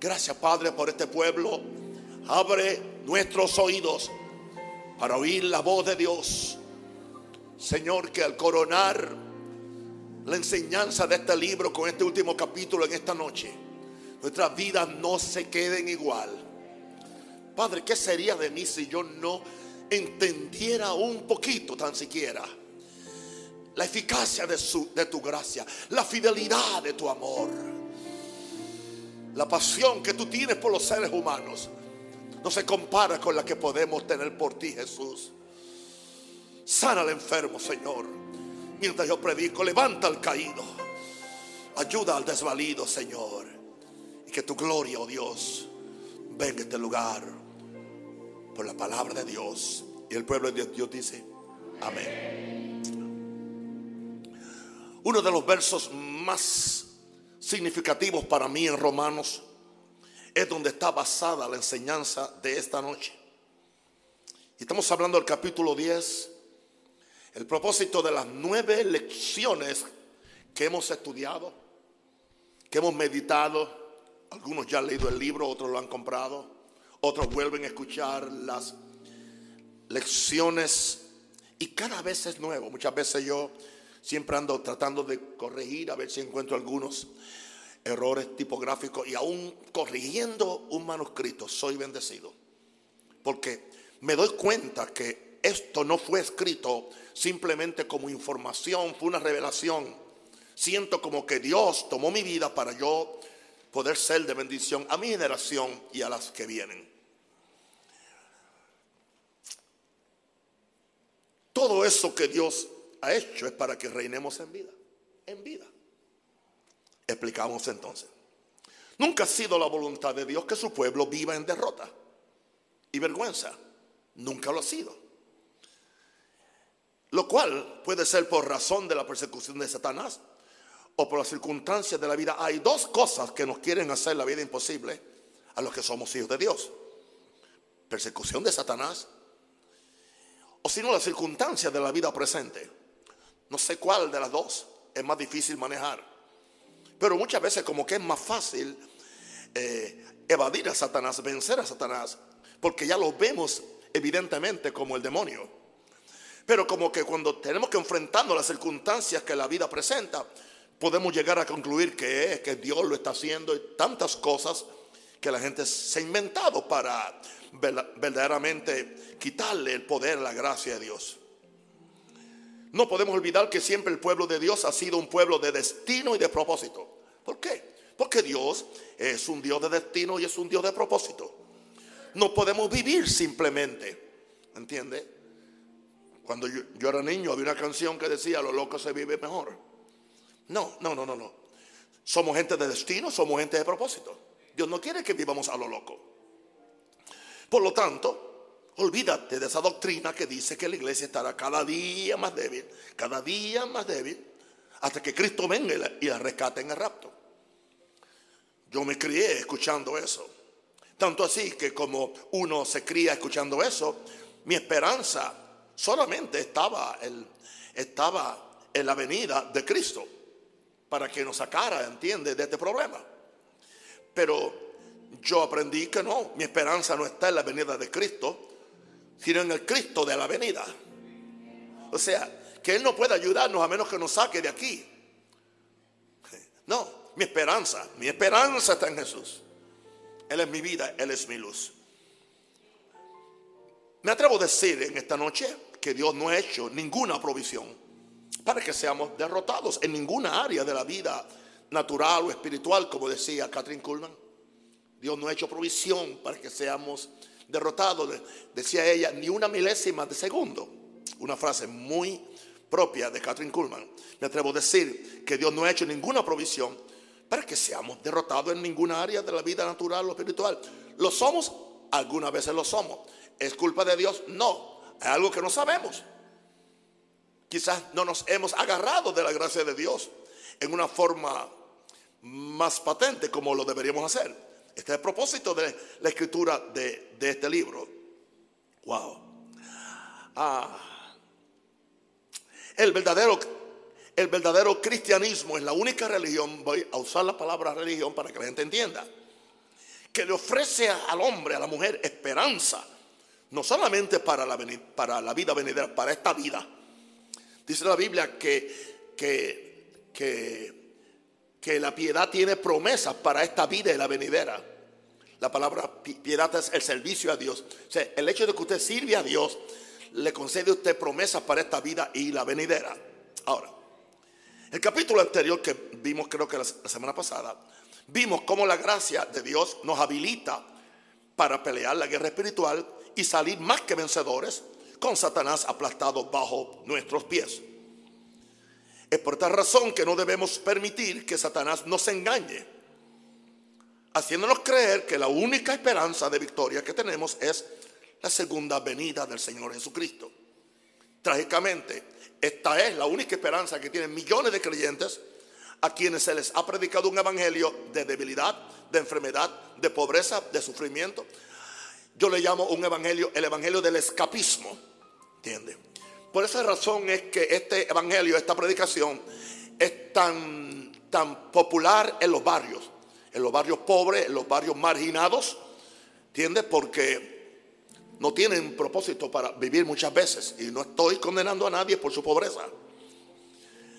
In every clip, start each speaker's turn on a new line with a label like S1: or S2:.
S1: Gracias, Padre, por este pueblo. Abre nuestros oídos para oír la voz de Dios. Señor, que al coronar la enseñanza de este libro con este último capítulo en esta noche, nuestras vidas no se queden igual. Padre, ¿qué sería de mí si yo no entendiera un poquito tan siquiera la eficacia de, de tu gracia, la fidelidad de tu amor, la pasión que tú tienes por los seres humanos? No se compara con la que podemos tener por ti, Jesús. Sana al enfermo, Señor. Mientras yo predico, levanta al caído. Ayuda al desvalido, Señor. Y que tu gloria, oh Dios, venga a este lugar por la palabra de Dios. Y el pueblo de Dios dice, amén. Uno de los versos más significativos para mí en Romanos es donde está basada la enseñanza de esta noche. Estamos hablando del capítulo 10, el propósito de las nueve lecciones que hemos estudiado, que hemos meditado. Algunos ya han leído el libro, otros lo han comprado, otros vuelven a escuchar las lecciones y cada vez es nuevo. Muchas veces yo siempre ando tratando de corregir a ver si encuentro algunos errores tipográficos y aún corrigiendo un manuscrito soy bendecido. Porque me doy cuenta que esto no fue escrito simplemente como información, fue una revelación. Siento como que Dios tomó mi vida para yo poder ser de bendición a mi generación y a las que vienen. Todo eso que Dios ha hecho es para que reinemos en vida, en vida. Explicamos entonces. Nunca ha sido la voluntad de Dios que su pueblo viva en derrota y vergüenza. Nunca lo ha sido. Lo cual puede ser por razón de la persecución de Satanás o por las circunstancias de la vida. Hay dos cosas que nos quieren hacer la vida imposible a los que somos hijos de Dios. Persecución de Satanás o si no las circunstancias de la vida presente. No sé cuál de las dos es más difícil manejar. Pero muchas veces como que es más fácil eh, evadir a Satanás, vencer a Satanás, porque ya lo vemos evidentemente como el demonio. Pero como que cuando tenemos que enfrentarnos las circunstancias que la vida presenta, podemos llegar a concluir que es, que Dios lo está haciendo y tantas cosas que la gente se ha inventado para verdaderamente quitarle el poder, la gracia de Dios. No podemos olvidar que siempre el pueblo de Dios ha sido un pueblo de destino y de propósito. ¿Por qué? Porque Dios es un Dios de destino y es un Dios de propósito. No podemos vivir simplemente. ¿Entiende? Cuando yo, era niño había una canción que decía, lo loco se vive mejor. No, no, no, no, no. Somos gente de destino, somos gente de propósito. Dios no quiere que vivamos a lo loco. Por lo tanto, Olvídate de esa doctrina que dice que la iglesia estará cada día más débil, cada día más débil, hasta que Cristo venga y la, rescate en el rapto. Yo me crié escuchando eso. Tanto así que como uno se cría escuchando eso, mi esperanza solamente estaba, estaba en la venida de Cristo para que nos sacara, entiende, de este problema. Pero yo aprendí que no, mi esperanza no está en la venida de Cristo, sino en el Cristo de la venida. O sea, que Él no puede ayudarnos a menos que nos saque de aquí. No, mi esperanza, mi esperanza está en Jesús. Él es mi vida, Él es mi luz. Me atrevo a decir en esta noche que Dios no ha hecho ninguna provisión para que seamos derrotados en ninguna área de la vida natural o espiritual, como decía Catherine Kuhlman. Dios no ha hecho provisión para que seamos derrotado, decía ella, ni una milésima de segundo. Una frase muy propia de Catherine Kuhlman. Me atrevo a decir que Dios no ha hecho ninguna provisión para que seamos derrotados en ninguna área de la vida natural o espiritual. ¿Lo somos? Algunas veces lo somos. ¿Es culpa de Dios? No. Es algo que no sabemos. Quizás no nos hemos agarrado de la gracia de Dios en una forma más patente como lo deberíamos hacer. Este es el propósito de la escritura de, este libro. Wow. Ah. el verdadero el verdadero cristianismo es la única religión, voy a usar la palabra religión para que la gente entienda. que le ofrece al hombre, a la mujer, esperanza. No solamente para la, para la vida venidera, para esta vida. Dice la Biblia que, que, que, que la piedad tiene promesas para esta vida y la venidera. La palabra piedad es el servicio a Dios. O sea, el hecho de que usted sirve a Dios le concede a usted promesas para esta vida y la venidera. Ahora, el capítulo anterior que vimos creo que la semana pasada, vimos cómo la gracia de Dios nos habilita para pelear la guerra espiritual y salir más que vencedores con Satanás aplastado bajo nuestros pies. Es por esta razón que no debemos permitir que Satanás nos engañe haciéndonos creer que la única esperanza de victoria que tenemos es la segunda venida del Señor Jesucristo. Trágicamente, esta es la única esperanza que tienen millones de creyentes a quienes se les ha predicado un evangelio de debilidad, de enfermedad, de pobreza, de sufrimiento. Yo le llamo un evangelio el evangelio del escapismo. ¿Entiende? Por esa razón es que este evangelio, esta predicación, es tan, tan popular en los barrios en los barrios pobres, en los barrios marginados, ¿entiendes? Porque no tienen propósito para vivir muchas veces. Y no estoy condenando a nadie por su pobreza.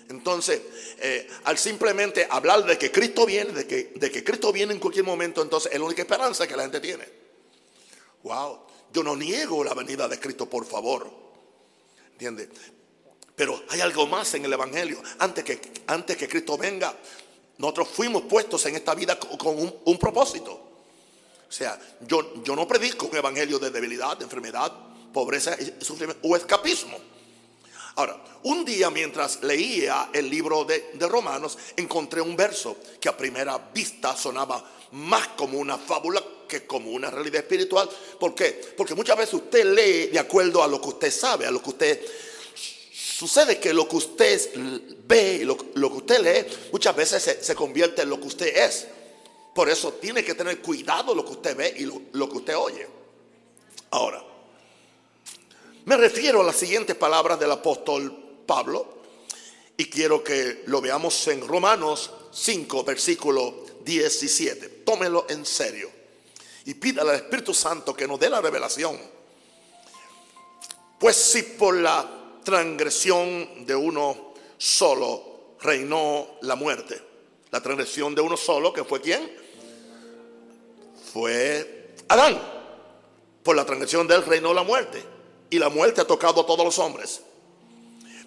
S1: Entonces, eh, al simplemente hablar de que Cristo viene, de que, de que Cristo viene en cualquier momento, entonces es la única esperanza que la gente tiene. Wow, yo no niego la venida de Cristo, por favor. ¿Entiendes? Pero hay algo más en el Evangelio. Antes que, antes que Cristo venga, nosotros fuimos puestos en esta vida con un, propósito. O sea, yo, yo no predico un evangelio de debilidad, de enfermedad, pobreza sufrimiento o escapismo. Ahora, un día mientras leía el libro de, de, Romanos, encontré un verso que a primera vista sonaba más como una fábula que como una realidad espiritual. ¿Por qué? Porque muchas veces usted lee de acuerdo a lo que usted sabe, a lo que usted Sucede que lo que usted ve, lo, lo que usted lee, muchas veces se, convierte en lo que usted es. Por eso tiene que tener cuidado lo que usted ve y lo, lo que usted oye. Ahora, me refiero a las siguientes palabras del apóstol Pablo y quiero que lo veamos en Romanos 5, versículo 17. Tómelo en serio y pídale al Espíritu Santo que nos dé la revelación. Pues si por la transgresión de uno solo reinó la muerte. La transgresión de uno solo, que fue quién? Fue Adán. Por la transgresión de él reinó la muerte. Y la muerte ha tocado a todos los hombres.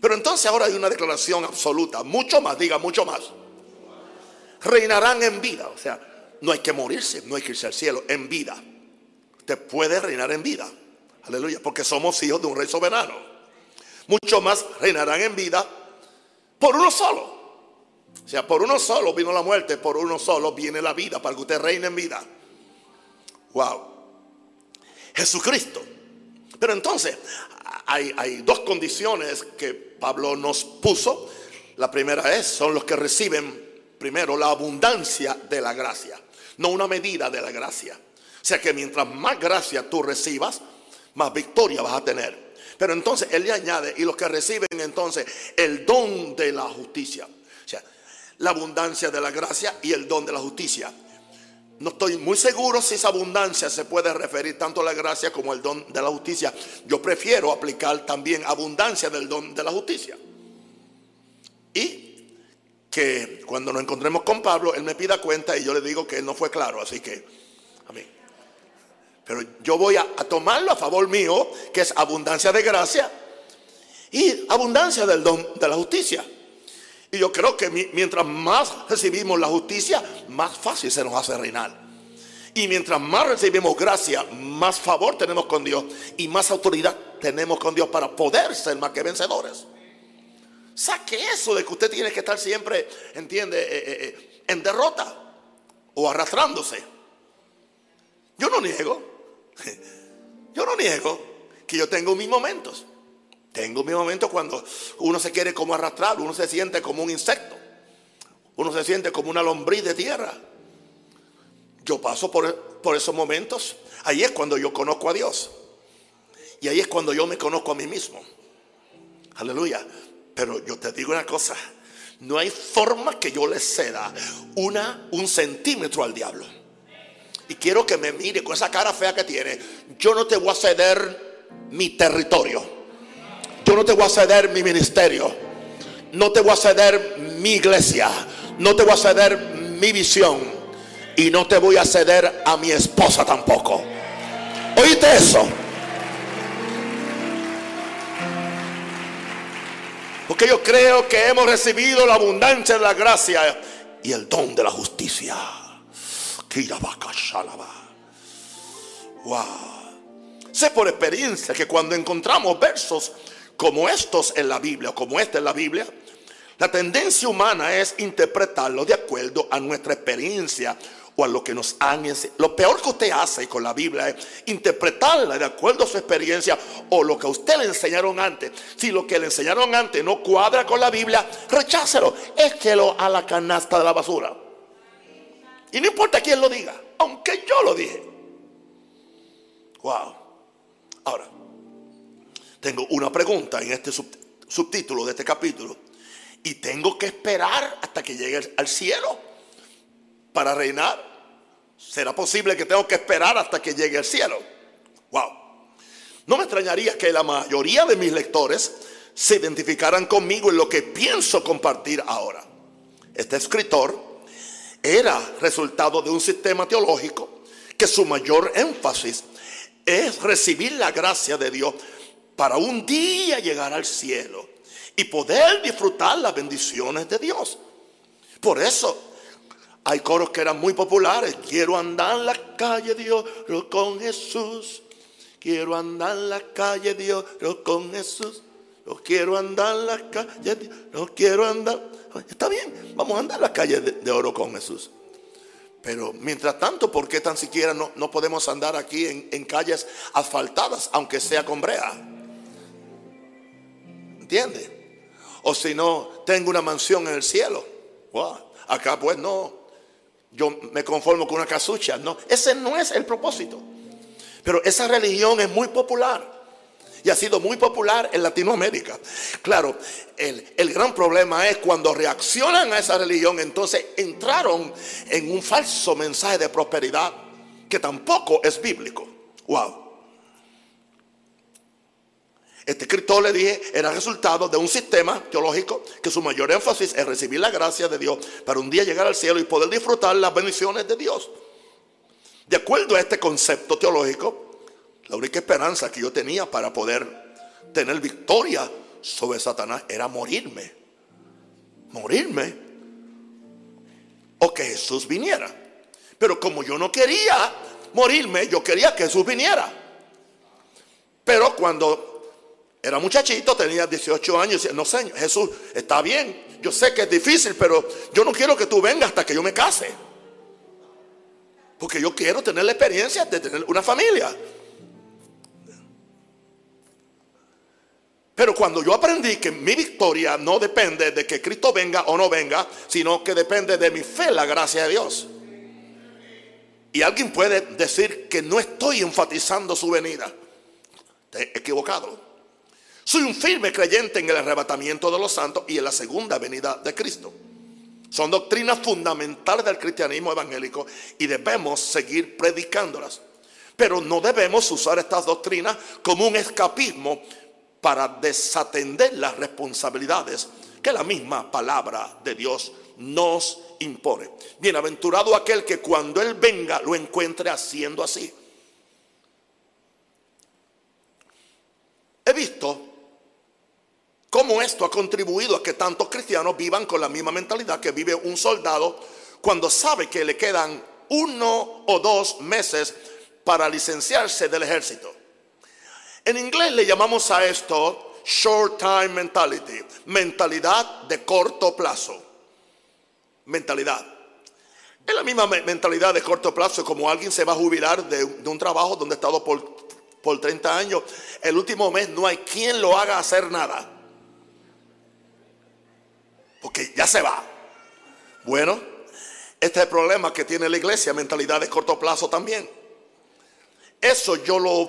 S1: Pero entonces ahora hay una declaración absoluta. Mucho más, diga mucho más. Reinarán en vida. O sea, no hay que morirse, no hay que irse al cielo, en vida. Usted puede reinar en vida. Aleluya, porque somos hijos de un rey soberano mucho más reinarán en vida por uno solo. O sea, por uno solo vino la muerte, por uno solo viene la vida, para que usted reine en vida. Wow. Jesucristo. Pero entonces, hay, hay dos condiciones que Pablo nos puso. La primera es, son los que reciben primero la abundancia de la gracia, no una medida de la gracia. O sea que mientras más gracia tú recibas, más victoria vas a tener. Pero entonces él le añade, y los que reciben entonces el don de la justicia. O sea, la abundancia de la gracia y el don de la justicia. No estoy muy seguro si esa abundancia se puede referir tanto a la gracia como al don de la justicia. Yo prefiero aplicar también abundancia del don de la justicia. Y que cuando nos encontremos con Pablo, él me pida cuenta y yo le digo que él no fue claro. Así que, amén. Pero yo voy a, tomarlo a favor mío, que es abundancia de gracia y abundancia del don de la justicia. Y yo creo que mientras más recibimos la justicia, más fácil se nos hace reinar. Y mientras más recibimos gracia, más favor tenemos con Dios y más autoridad tenemos con Dios para poder ser más que vencedores. Saque eso de que usted tiene que estar siempre, entiende, eh, eh, eh, en derrota o arrastrándose. Yo no niego Yo no niego que yo tengo mis momentos. Tengo mis momentos cuando uno se quiere como arrastrar, uno se siente como un insecto, uno se siente como una lombriz de tierra. Yo paso por, por esos momentos. Ahí es cuando yo conozco a Dios. Y ahí es cuando yo me conozco a mí mismo. Aleluya. Pero yo te digo una cosa. No hay forma que yo le ceda una, un centímetro al diablo. Y quiero que me mire con esa cara fea que tiene. Yo no te voy a ceder mi territorio. Yo no te voy a ceder mi ministerio. No te voy a ceder mi iglesia. No te voy a ceder mi visión. Y no te voy a ceder a mi esposa tampoco. ¿Oíste eso? Porque yo creo que hemos recibido la abundancia de la gracia y el don de la justicia. Wow. Sé por experiencia que cuando encontramos versos como estos en la Biblia, o como este en la Biblia, la tendencia humana es interpretarlo de acuerdo a nuestra experiencia o a lo que nos han enseñado. Lo peor que usted hace con la Biblia es interpretarla de acuerdo a su experiencia o lo que a usted le enseñaron antes. Si lo que le enseñaron antes no cuadra con la Biblia, rechácelo, échelo a la canasta de la basura. Y no importa quién lo diga, aunque yo lo dije. Wow. Ahora, tengo una pregunta en este subtítulo de este capítulo. Y tengo que esperar hasta que llegue al cielo para reinar. ¿Será posible que tengo que esperar hasta que llegue al cielo? Wow. No me extrañaría que la mayoría de mis lectores se identificaran conmigo en lo que pienso compartir ahora. Este escritor era resultado de un sistema teológico que su mayor énfasis es recibir la gracia de Dios para un día llegar al cielo y poder disfrutar las bendiciones de Dios. Por eso hay coros que eran muy populares. Quiero andar en la calle Dios con Jesús. Quiero andar en la calle Dios con Jesús. No quiero andar en la calle, no quiero andar. Está bien, vamos a andar en la calle de, oro con Jesús. Pero mientras tanto, ¿por qué tan siquiera no, no podemos andar aquí en, en, calles asfaltadas, aunque sea con brea? ¿Entiende? O si no, tengo una mansión en el cielo. Acá pues no yo me conformo con una casucha. No, ese no es el propósito. Pero esa religión es muy popular. Y ha sido muy popular en Latinoamérica. Claro, el, el, gran problema es cuando reaccionan a esa religión, entonces entraron en un falso mensaje de prosperidad que tampoco es bíblico. Wow. Este escritor le dije era resultado de un sistema teológico que su mayor énfasis es recibir la gracia de Dios para un día llegar al cielo y poder disfrutar las bendiciones de Dios. De acuerdo a este concepto teológico, la única esperanza que yo tenía para poder tener victoria sobre Satanás era morirme. Morirme. O que Jesús viniera. Pero como yo no quería morirme, yo quería que Jesús viniera. Pero cuando era muchachito, tenía 18 años. No sé, Jesús, está bien. Yo sé que es difícil, pero yo no quiero que tú vengas hasta que yo me case. Porque yo quiero tener la experiencia de tener una familia. Pero cuando yo aprendí que mi victoria no depende de que Cristo venga o no venga, sino que depende de mi fe, la gracia de Dios. Y alguien puede decir que no estoy enfatizando su venida. Equivocado. Soy un firme creyente en el arrebatamiento de los santos y en la segunda venida de Cristo. Son doctrinas fundamentales del cristianismo evangélico y debemos seguir predicándolas. Pero no debemos usar estas doctrinas como un escapismo para desatender las responsabilidades que la misma palabra de Dios nos impone. Bienaventurado aquel que cuando Él venga lo encuentre haciendo así. He visto cómo esto ha contribuido a que tantos cristianos vivan con la misma mentalidad que vive un soldado cuando sabe que le quedan uno o dos meses para licenciarse del ejército. En inglés le llamamos a esto short time mentality, mentalidad de corto plazo. Mentalidad. Es la misma mentalidad de corto plazo como alguien se va a jubilar de, un trabajo donde ha estado por, por 30 años. El último mes no hay quien lo haga hacer nada porque ya se va. Bueno, este es el problema que tiene la iglesia, mentalidad de corto plazo también. Eso yo lo,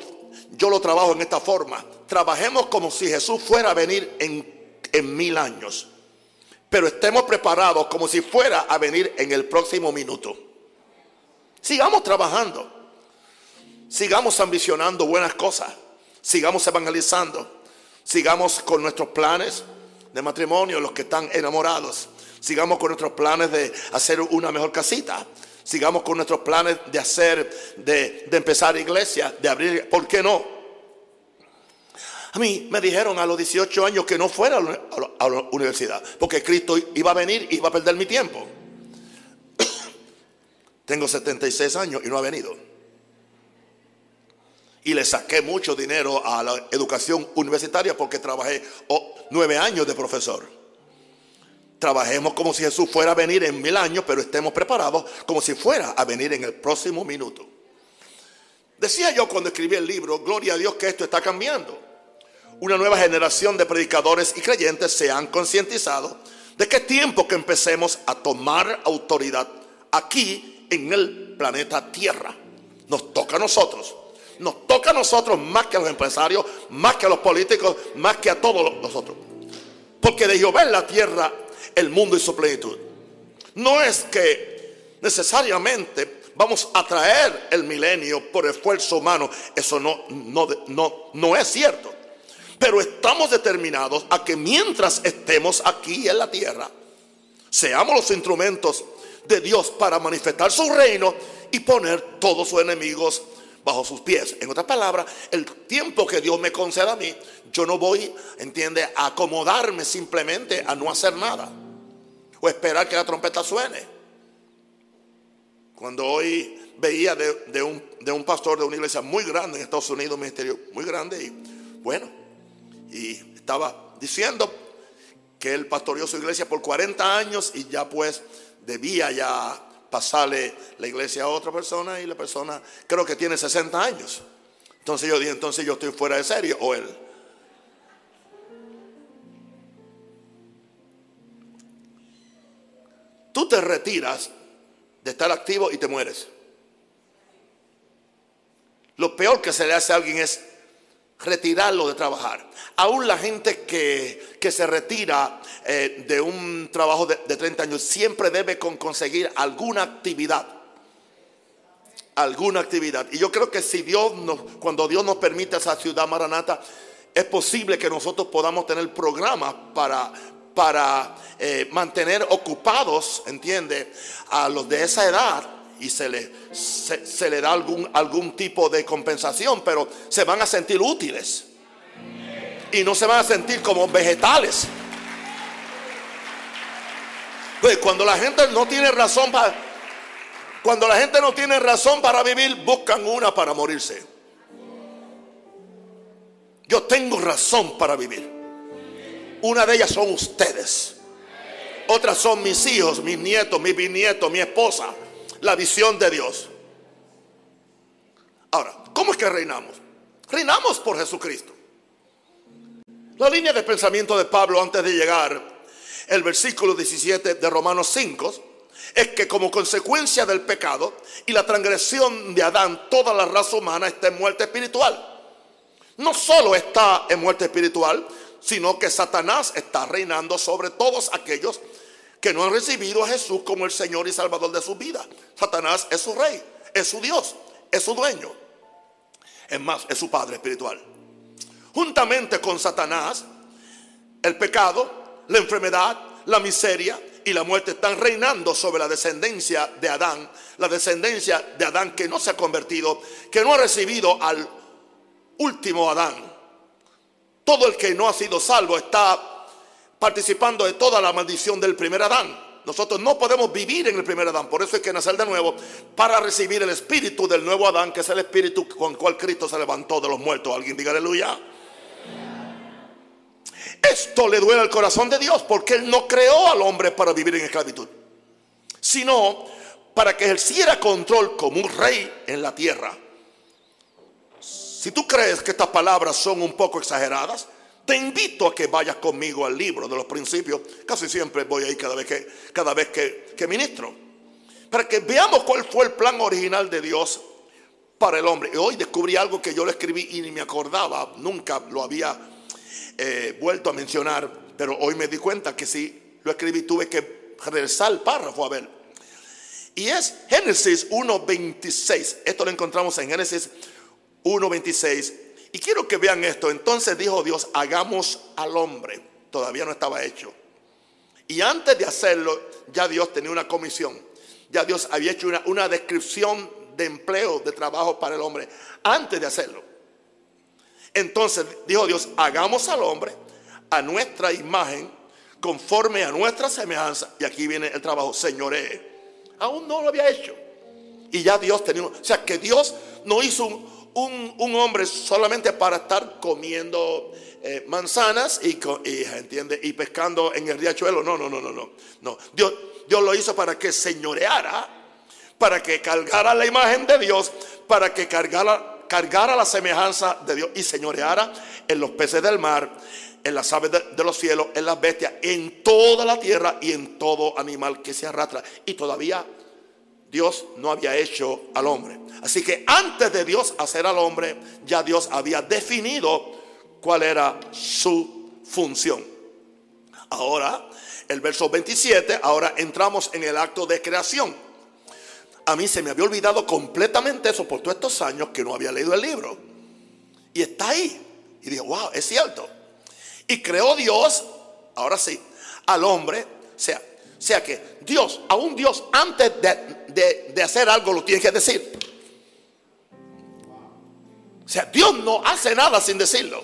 S1: yo lo trabajo en esta forma. Trabajemos como si Jesús fuera a venir en, en mil años. Pero estemos preparados como si fuera a venir en el próximo minuto. Sigamos trabajando. Sigamos ambicionando buenas cosas. Sigamos evangelizando. Sigamos con nuestros planes de matrimonio, los que están enamorados. Sigamos con nuestros planes de hacer una mejor casita. Sigamos con nuestros planes de hacer, de, empezar iglesia, de abrir, ¿por qué no? A mí me dijeron a los 18 años que no fuera a la, universidad, porque Cristo iba a venir y iba a perder mi tiempo. Tengo 76 años y no ha venido. Y le saqué mucho dinero a la educación universitaria porque trabajé oh, nueve años de profesor. Trabajemos como si Jesús fuera a venir en mil años, pero estemos preparados como si fuera a venir en el próximo minuto. Decía yo cuando escribí el libro, gloria a Dios que esto está cambiando. Una nueva generación de predicadores y creyentes se han concientizado de que es tiempo que empecemos a tomar autoridad aquí en el planeta Tierra. Nos toca a nosotros nos toca a nosotros más que a los empresarios, más que a los políticos, más que a todos nosotros. Porque de Jehová en la tierra el mundo y su plenitud. No es que necesariamente vamos a traer el milenio por esfuerzo humano. Eso no, no, no, no es cierto. Pero estamos determinados a que mientras estemos aquí en la tierra, seamos los instrumentos de Dios para manifestar su reino y poner todos sus enemigos bajo sus pies. En otras palabras, el tiempo que Dios me conceda a mí, yo no voy, entiende, a acomodarme simplemente a no hacer nada o esperar que la trompeta suene. Cuando hoy veía de, un, de un pastor de una iglesia muy grande en Estados Unidos, un ministerio muy grande, y bueno, y estaba diciendo que él pastoreó su iglesia por 40 años y ya pues debía ya pasarle la iglesia a otra persona y la persona creo que tiene 60 años. Entonces yo dije, entonces yo estoy fuera de serie o él. Tú te retiras de estar activo y te mueres. Lo peor que se le hace a alguien es retirarlo de trabajar. Aún la gente que, se retira eh, de un trabajo de, 30 años siempre debe con conseguir alguna actividad. Alguna actividad. Y yo creo que si Dios nos, cuando Dios nos permite esa ciudad maranata, es posible que nosotros podamos tener programas para, para eh, mantener ocupados, ¿entiende? A los de esa edad y se le, se, le da algún, algún tipo de compensación, pero se van a sentir útiles. Y no se van a sentir como vegetales. Pues cuando la gente no tiene razón para cuando la gente no tiene razón para vivir, buscan una para morirse. Yo tengo razón para vivir. Una de ellas son ustedes. Otras son mis hijos, mis nietos, mis bisnietos, mi esposa la visión de Dios. Ahora, ¿cómo es que reinamos? Reinamos por Jesucristo. La línea de pensamiento de Pablo antes de llegar, el versículo 17 de Romanos 5, es que como consecuencia del pecado y la transgresión de Adán, toda la raza humana está en muerte espiritual. No solo está en muerte espiritual, sino que Satanás está reinando sobre todos aquellos que no han recibido a Jesús como el Señor y Salvador de su vida. Satanás es su rey, es su Dios, es su dueño. Es más, es su padre espiritual. Juntamente con Satanás, el pecado, la enfermedad, la miseria y la muerte están reinando sobre la descendencia de Adán. La descendencia de Adán que no se ha convertido, que no ha recibido al último Adán. Todo el que no ha sido salvo está participando de toda la maldición del primer Adán. Nosotros no podemos vivir en el primer Adán, por eso hay que nacer de nuevo para recibir el espíritu del nuevo Adán, que es el espíritu con el cual Cristo se levantó de los muertos. Alguien diga aleluya. Esto le duele al corazón de Dios porque Él no creó al hombre para vivir en esclavitud, sino para que ejerciera control como un rey en la tierra. Si tú crees que estas palabras son un poco exageradas, te invito a que vayas conmigo al libro de los principios. Casi siempre voy ahí cada vez que, cada vez que, ministro. Para que veamos cuál fue el plan original de Dios para el hombre. Y hoy descubrí algo que yo le escribí y ni me acordaba, nunca lo había eh, vuelto a mencionar, pero hoy me di cuenta que sí, lo escribí, tuve que regresar el párrafo a ver. Y es Génesis 1.26. Esto lo encontramos en Génesis 1.26. Y quiero que vean esto. Entonces dijo Dios, hagamos al hombre. Todavía no estaba hecho. Y antes de hacerlo, ya Dios tenía una comisión. Ya Dios había hecho una, descripción de empleo, de trabajo para el hombre, antes de hacerlo. Entonces dijo Dios, hagamos al hombre a nuestra imagen, conforme a nuestra semejanza. Y aquí viene el trabajo, señoree. Aún no lo había hecho. Y ya Dios tenía, o sea, que Dios no hizo un, hombre solamente para estar comiendo eh, manzanas y, ¿entiende? y pescando en el riachuelo. No, no, no, no, no. Dios, Dios lo hizo para que señoreara, para que cargara la imagen de Dios, para que cargara cargara la semejanza de Dios y señoreara en los peces del mar, en las aves de, los cielos, en las bestias, en toda la tierra y en todo animal que se arrastra. Y todavía Dios no había hecho al hombre. Así que antes de Dios hacer al hombre, ya Dios había definido cuál era su función. Ahora, el verso 27, ahora entramos en el acto de creación a mí se me había olvidado completamente eso por todos estos años que no había leído el libro. Y está ahí. Y dije, wow, es cierto. Y creó Dios, ahora sí, al hombre. O sea, sea que Dios, a un Dios, antes de, hacer algo, lo tiene que decir. O sea, Dios no hace nada sin decirlo.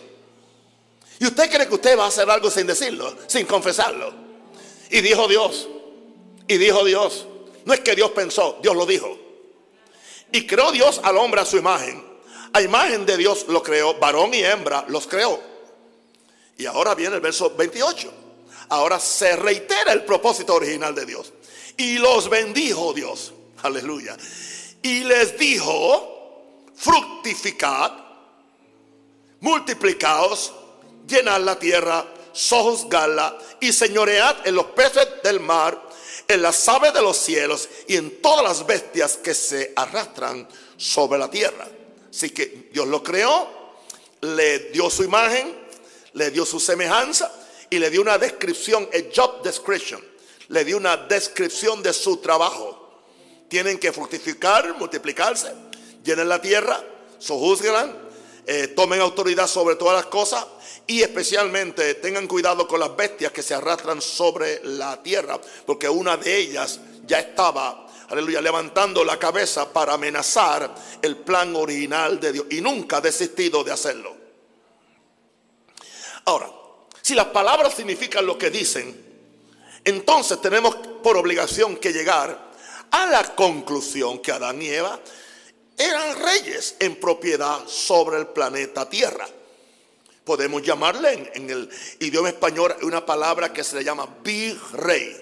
S1: ¿Y usted cree que usted va a hacer algo sin decirlo, sin confesarlo? Y dijo Dios, y dijo Dios, no es que Dios pensó, Dios lo dijo. Y creó Dios al hombre a su imagen. A imagen de Dios lo creó, varón y hembra los creó. Y ahora viene el verso 28. Ahora se reitera el propósito original de Dios. Y los bendijo Dios. Aleluya. Y les dijo, fructificad, multiplicaos, llenad la tierra, sojuzgadla y señoread en los peces del mar en las aves de los cielos y en todas las bestias que se arrastran sobre la tierra. Así que Dios lo creó, le dio su imagen, le dio su semejanza y le dio una descripción, a job description. Le dio una descripción de su trabajo. Tienen que fructificar, multiplicarse, llenen la tierra, sojuzgan, eh, tomen autoridad sobre todas las cosas y especialmente tengan cuidado con las bestias que se arrastran sobre la tierra, porque una de ellas ya estaba, aleluya, levantando la cabeza para amenazar el plan original de Dios y nunca ha desistido de hacerlo. Ahora, si las palabras significan lo que dicen, entonces tenemos por obligación que llegar a la conclusión que Adán y Eva eran reyes en propiedad sobre el planeta Tierra podemos llamarle en, el idioma español una palabra que se le llama virrey.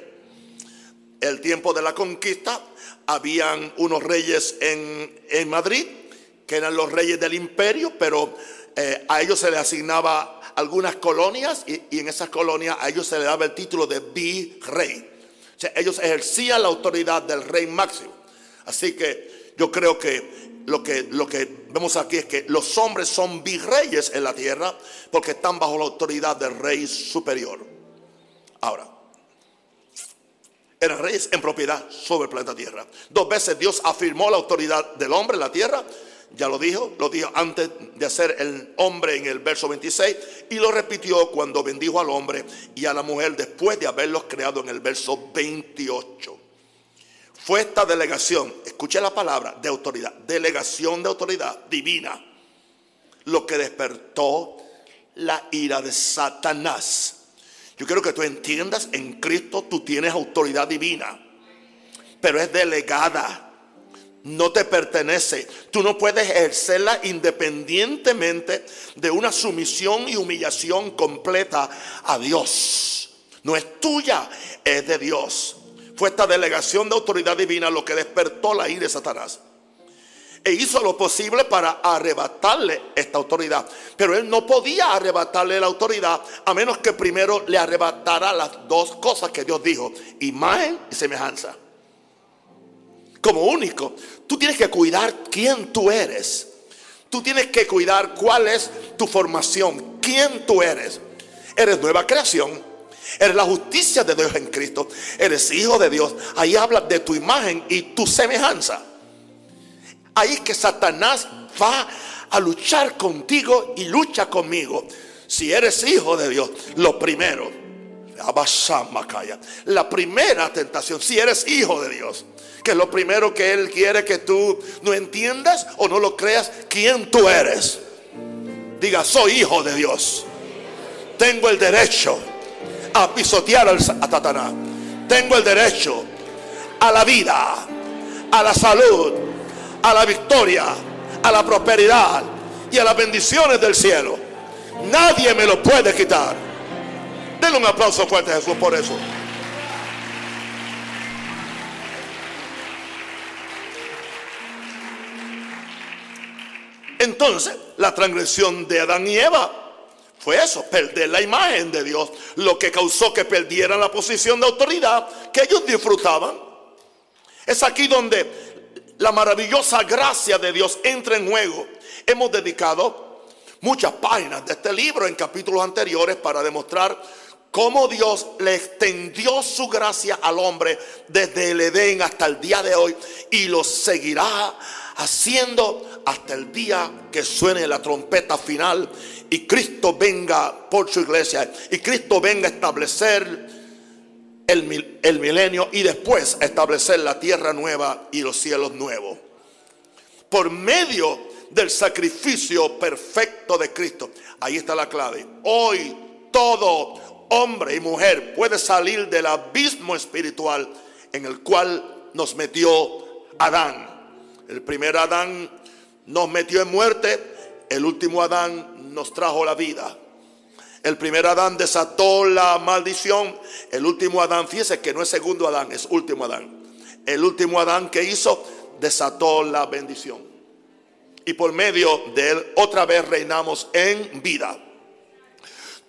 S1: El tiempo de la conquista habían unos reyes en, Madrid que eran los reyes del imperio, pero eh, a ellos se les asignaba algunas colonias y, y, en esas colonias a ellos se les daba el título de virrey. Ellos ejercían la autoridad del rey máximo. Así que yo creo que lo que, lo que vemos aquí es que los hombres son virreyes en la tierra porque están bajo la autoridad del rey superior. Ahora, eran reyes en propiedad sobre el planeta Tierra. Dos veces Dios afirmó la autoridad del hombre en la tierra. Ya lo dijo, lo dijo antes de hacer el hombre en el verso 26 y lo repitió cuando bendijo al hombre y a la mujer después de haberlos creado en el verso 28. Fue esta delegación, escuche la palabra, de autoridad, delegación de autoridad divina, lo que despertó la ira de Satanás. Yo quiero que tú entiendas, en Cristo tú tienes autoridad divina, pero es delegada, no te pertenece. Tú no puedes ejercerla independientemente de una sumisión y humillación completa a Dios. No es tuya, es de Dios. Fue esta delegación de autoridad divina lo que despertó la ira de Satanás. E hizo lo posible para arrebatarle esta autoridad. Pero él no podía arrebatarle la autoridad a menos que primero le arrebatara las dos cosas que Dios dijo. Imagen y semejanza. Como único, tú tienes que cuidar quién tú eres. Tú tienes que cuidar cuál es tu formación, quién tú eres. Eres nueva creación Eres la justicia de Dios en Cristo. Eres hijo de Dios. Ahí habla de tu imagen y tu semejanza. Ahí que Satanás va a luchar contigo y lucha conmigo. Si eres hijo de Dios, lo primero, la primera tentación, si eres hijo de Dios, que es lo primero que Él quiere que tú no entiendas o no lo creas, quién tú eres. Diga, soy hijo de Dios. Tengo el derecho a pisotear a Satanás. Tengo el derecho a la vida, a la salud, a la victoria, a la prosperidad y a las bendiciones del cielo. Nadie me lo puede quitar. Denle un aplauso fuerte a Jesús por eso. Entonces, la transgresión de Adán y Eva fue eso, perder la imagen de Dios, lo que causó que perdieran la posición de autoridad que ellos disfrutaban. Es aquí donde la maravillosa gracia de Dios entra en juego. Hemos dedicado muchas páginas de este libro en capítulos anteriores para demostrar cómo Dios le extendió su gracia al hombre desde el Edén hasta el día de hoy y lo seguirá haciendo hasta el día que suene la trompeta final y Cristo venga por su iglesia y Cristo venga a establecer el, el milenio y después establecer la tierra nueva y los cielos nuevos. Por medio del sacrificio perfecto de Cristo. Ahí está la clave. Hoy todo hombre y mujer puede salir del abismo espiritual en el cual nos metió Adán. El primer Adán nos metió en muerte, el último Adán nos trajo la vida. El primer Adán desató la maldición, el último Adán, fíjese que no es segundo Adán, es último Adán. El último Adán que hizo desató la bendición. Y por medio de él otra vez reinamos en vida.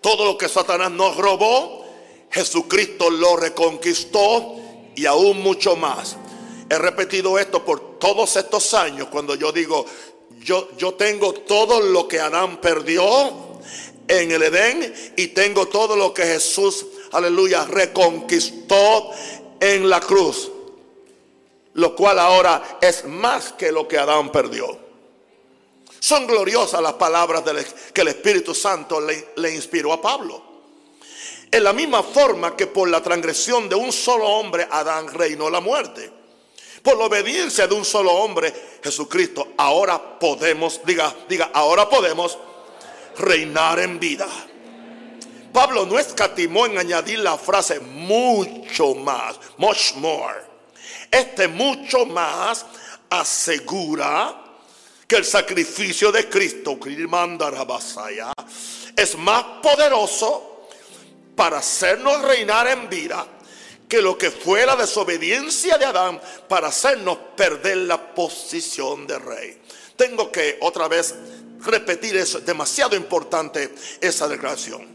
S1: Todo lo que Satanás nos robó, Jesucristo lo reconquistó y aún mucho más. He repetido esto por todos estos años cuando yo digo, yo, yo tengo todo lo que Adán perdió en el Edén y tengo todo lo que Jesús, aleluya, reconquistó en la cruz. Lo cual ahora es más que lo que Adán perdió. Son gloriosas las palabras que el Espíritu Santo le, inspiró a Pablo. En la misma forma que por la transgresión de un solo hombre Adán reinó la muerte. Por la obediencia de un solo hombre, Jesucristo, ahora podemos, diga, diga, ahora podemos reinar en vida. Pablo no escatimó en añadir la frase mucho más, much more. Este mucho más asegura que el sacrificio de Cristo, es más poderoso para hacernos reinar en vida que lo que fue la desobediencia de Adán para hacernos perder la posición de rey. Tengo que otra vez repetir eso, es demasiado importante esa declaración.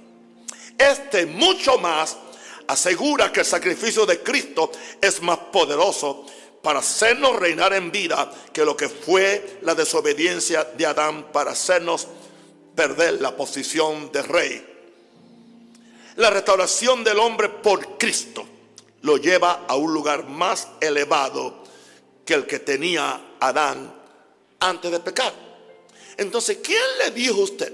S1: Este mucho más asegura que el sacrificio de Cristo es más poderoso para hacernos reinar en vida que lo que fue la desobediencia de Adán para hacernos perder la posición de rey. La restauración del hombre por Cristo lo lleva a un lugar más elevado que el que tenía Adán antes de pecar. Entonces, ¿quién le dijo a usted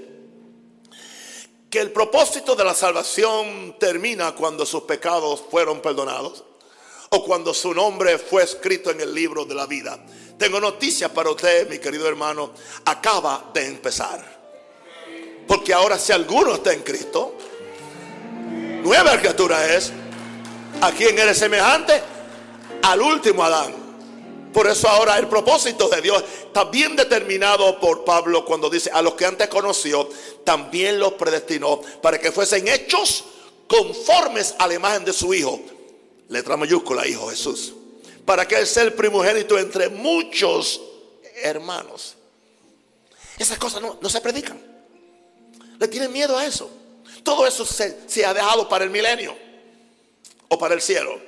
S1: que el propósito de la salvación termina cuando sus pecados fueron perdonados? O cuando su nombre fue escrito en el libro de la vida. Tengo noticias para usted, mi querido hermano. Acaba de empezar. Porque ahora si alguno está en Cristo, nueva criatura es. ¿A quién eres semejante? Al último Adán. Por eso ahora el propósito de Dios está bien determinado por Pablo cuando dice, a los que antes conoció, también los predestinó para que fuesen hechos conformes a la imagen de su Hijo. Letra mayúscula, Hijo Jesús. Para que Él sea el primogénito entre muchos hermanos. Esas cosas no, se predican. Le tienen miedo a eso. Todo eso se, se ha dejado para el milenio o para el cielo.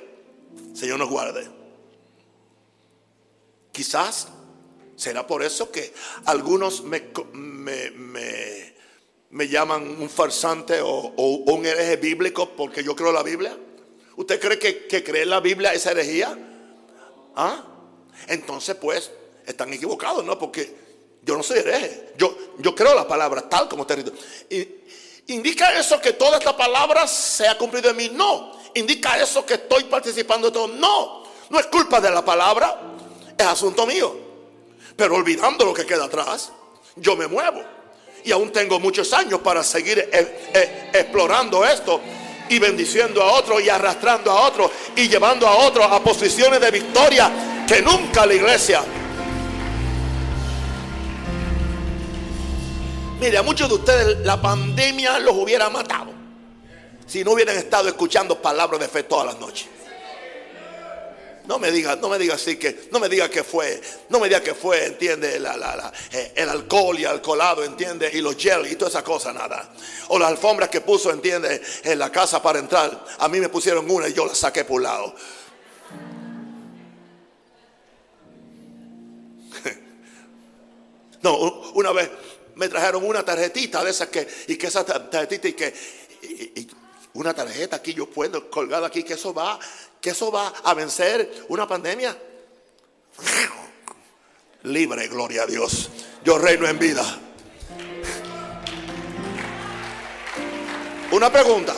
S1: Señor nos guarde. Quizás será por eso que algunos me, me llaman un farsante o, un hereje bíblico porque yo creo la Biblia. ¿Usted cree que, que creer la Biblia es herejía? ¿Ah? Entonces, pues, están equivocados, ¿no? Porque yo no soy hereje. Yo, yo creo la palabra tal como está y ¿Indica eso que toda esta palabra se ha cumplido en mí? No. ¿Indica eso que estoy participando de todo? No. No es culpa de la palabra, es asunto mío. Pero olvidando lo que queda atrás, yo me muevo. Y aún tengo muchos años para seguir eh, eh, explorando esto y bendiciendo a otros y arrastrando a otros y llevando a otros a posiciones de victoria que nunca la iglesia. Mire, a muchos de ustedes la pandemia los hubiera matado si no hubieran estado escuchando palabras de fe todas las noches. No me diga, no me diga así que, no me diga que fue, no me diga que fue, entiende, eh, el alcohol y alcoholado, entiende, y los gel y toda esa cosa, nada. O las alfombras que puso, entiende, en la casa para entrar. A mí me pusieron una y yo la saqué por un lado. No, una vez me trajeron una tarjetita de esas que, y que esa tarjetita y que, una tarjeta aquí yo puedo colgada aquí, que eso va, que eso va a vencer una pandemia. Libre, gloria a Dios. Yo reino en vida. Una pregunta.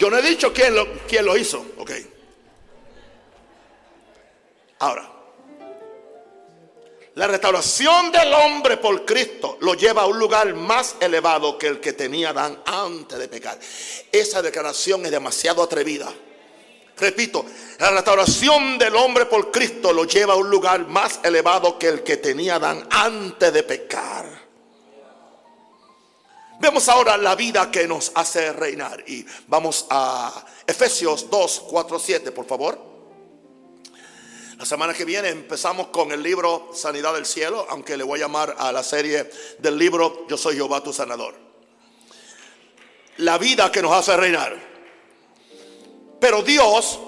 S1: Yo no he dicho quién lo, quién lo hizo. Ok. Ahora, la restauración del hombre por Cristo lo lleva a un lugar más elevado que el que tenía Adán antes de pecar. Esa declaración es demasiado atrevida. Repito, la restauración del hombre por Cristo lo lleva a un lugar más elevado que el que tenía Adán antes de pecar. Vemos ahora la vida que nos hace reinar y vamos a Efesios 2, 4, 7, por favor. La semana que viene empezamos con el libro Sanidad del Cielo, aunque le voy a llamar a la serie del libro Yo soy Jehová tu sanador. La vida que nos hace reinar. Pero Dios,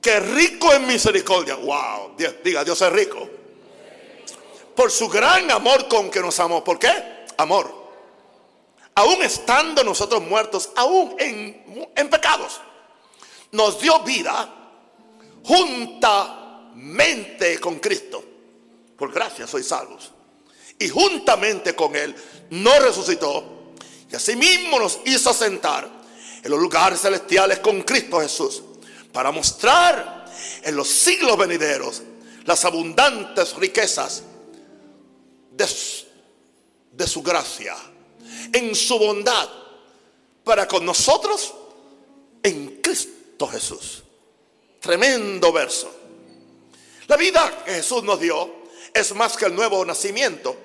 S1: que rico en misericordia, wow, diga, Dios es rico. Por su gran amor con que nos amó. ¿Por qué? Amor. Aún estando nosotros muertos, aún en, pecados, nos dio vida junta mente con Cristo. Por gracia sois salvos. Y juntamente con Él nos resucitó. Y asimismo nos hizo sentar en los lugares celestiales con Cristo Jesús. Para mostrar en los siglos venideros las abundantes riquezas de su gracia. En su bondad. Para con nosotros en Cristo Jesús. Tremendo verso. La vida que Jesús nos dio es más que el nuevo nacimiento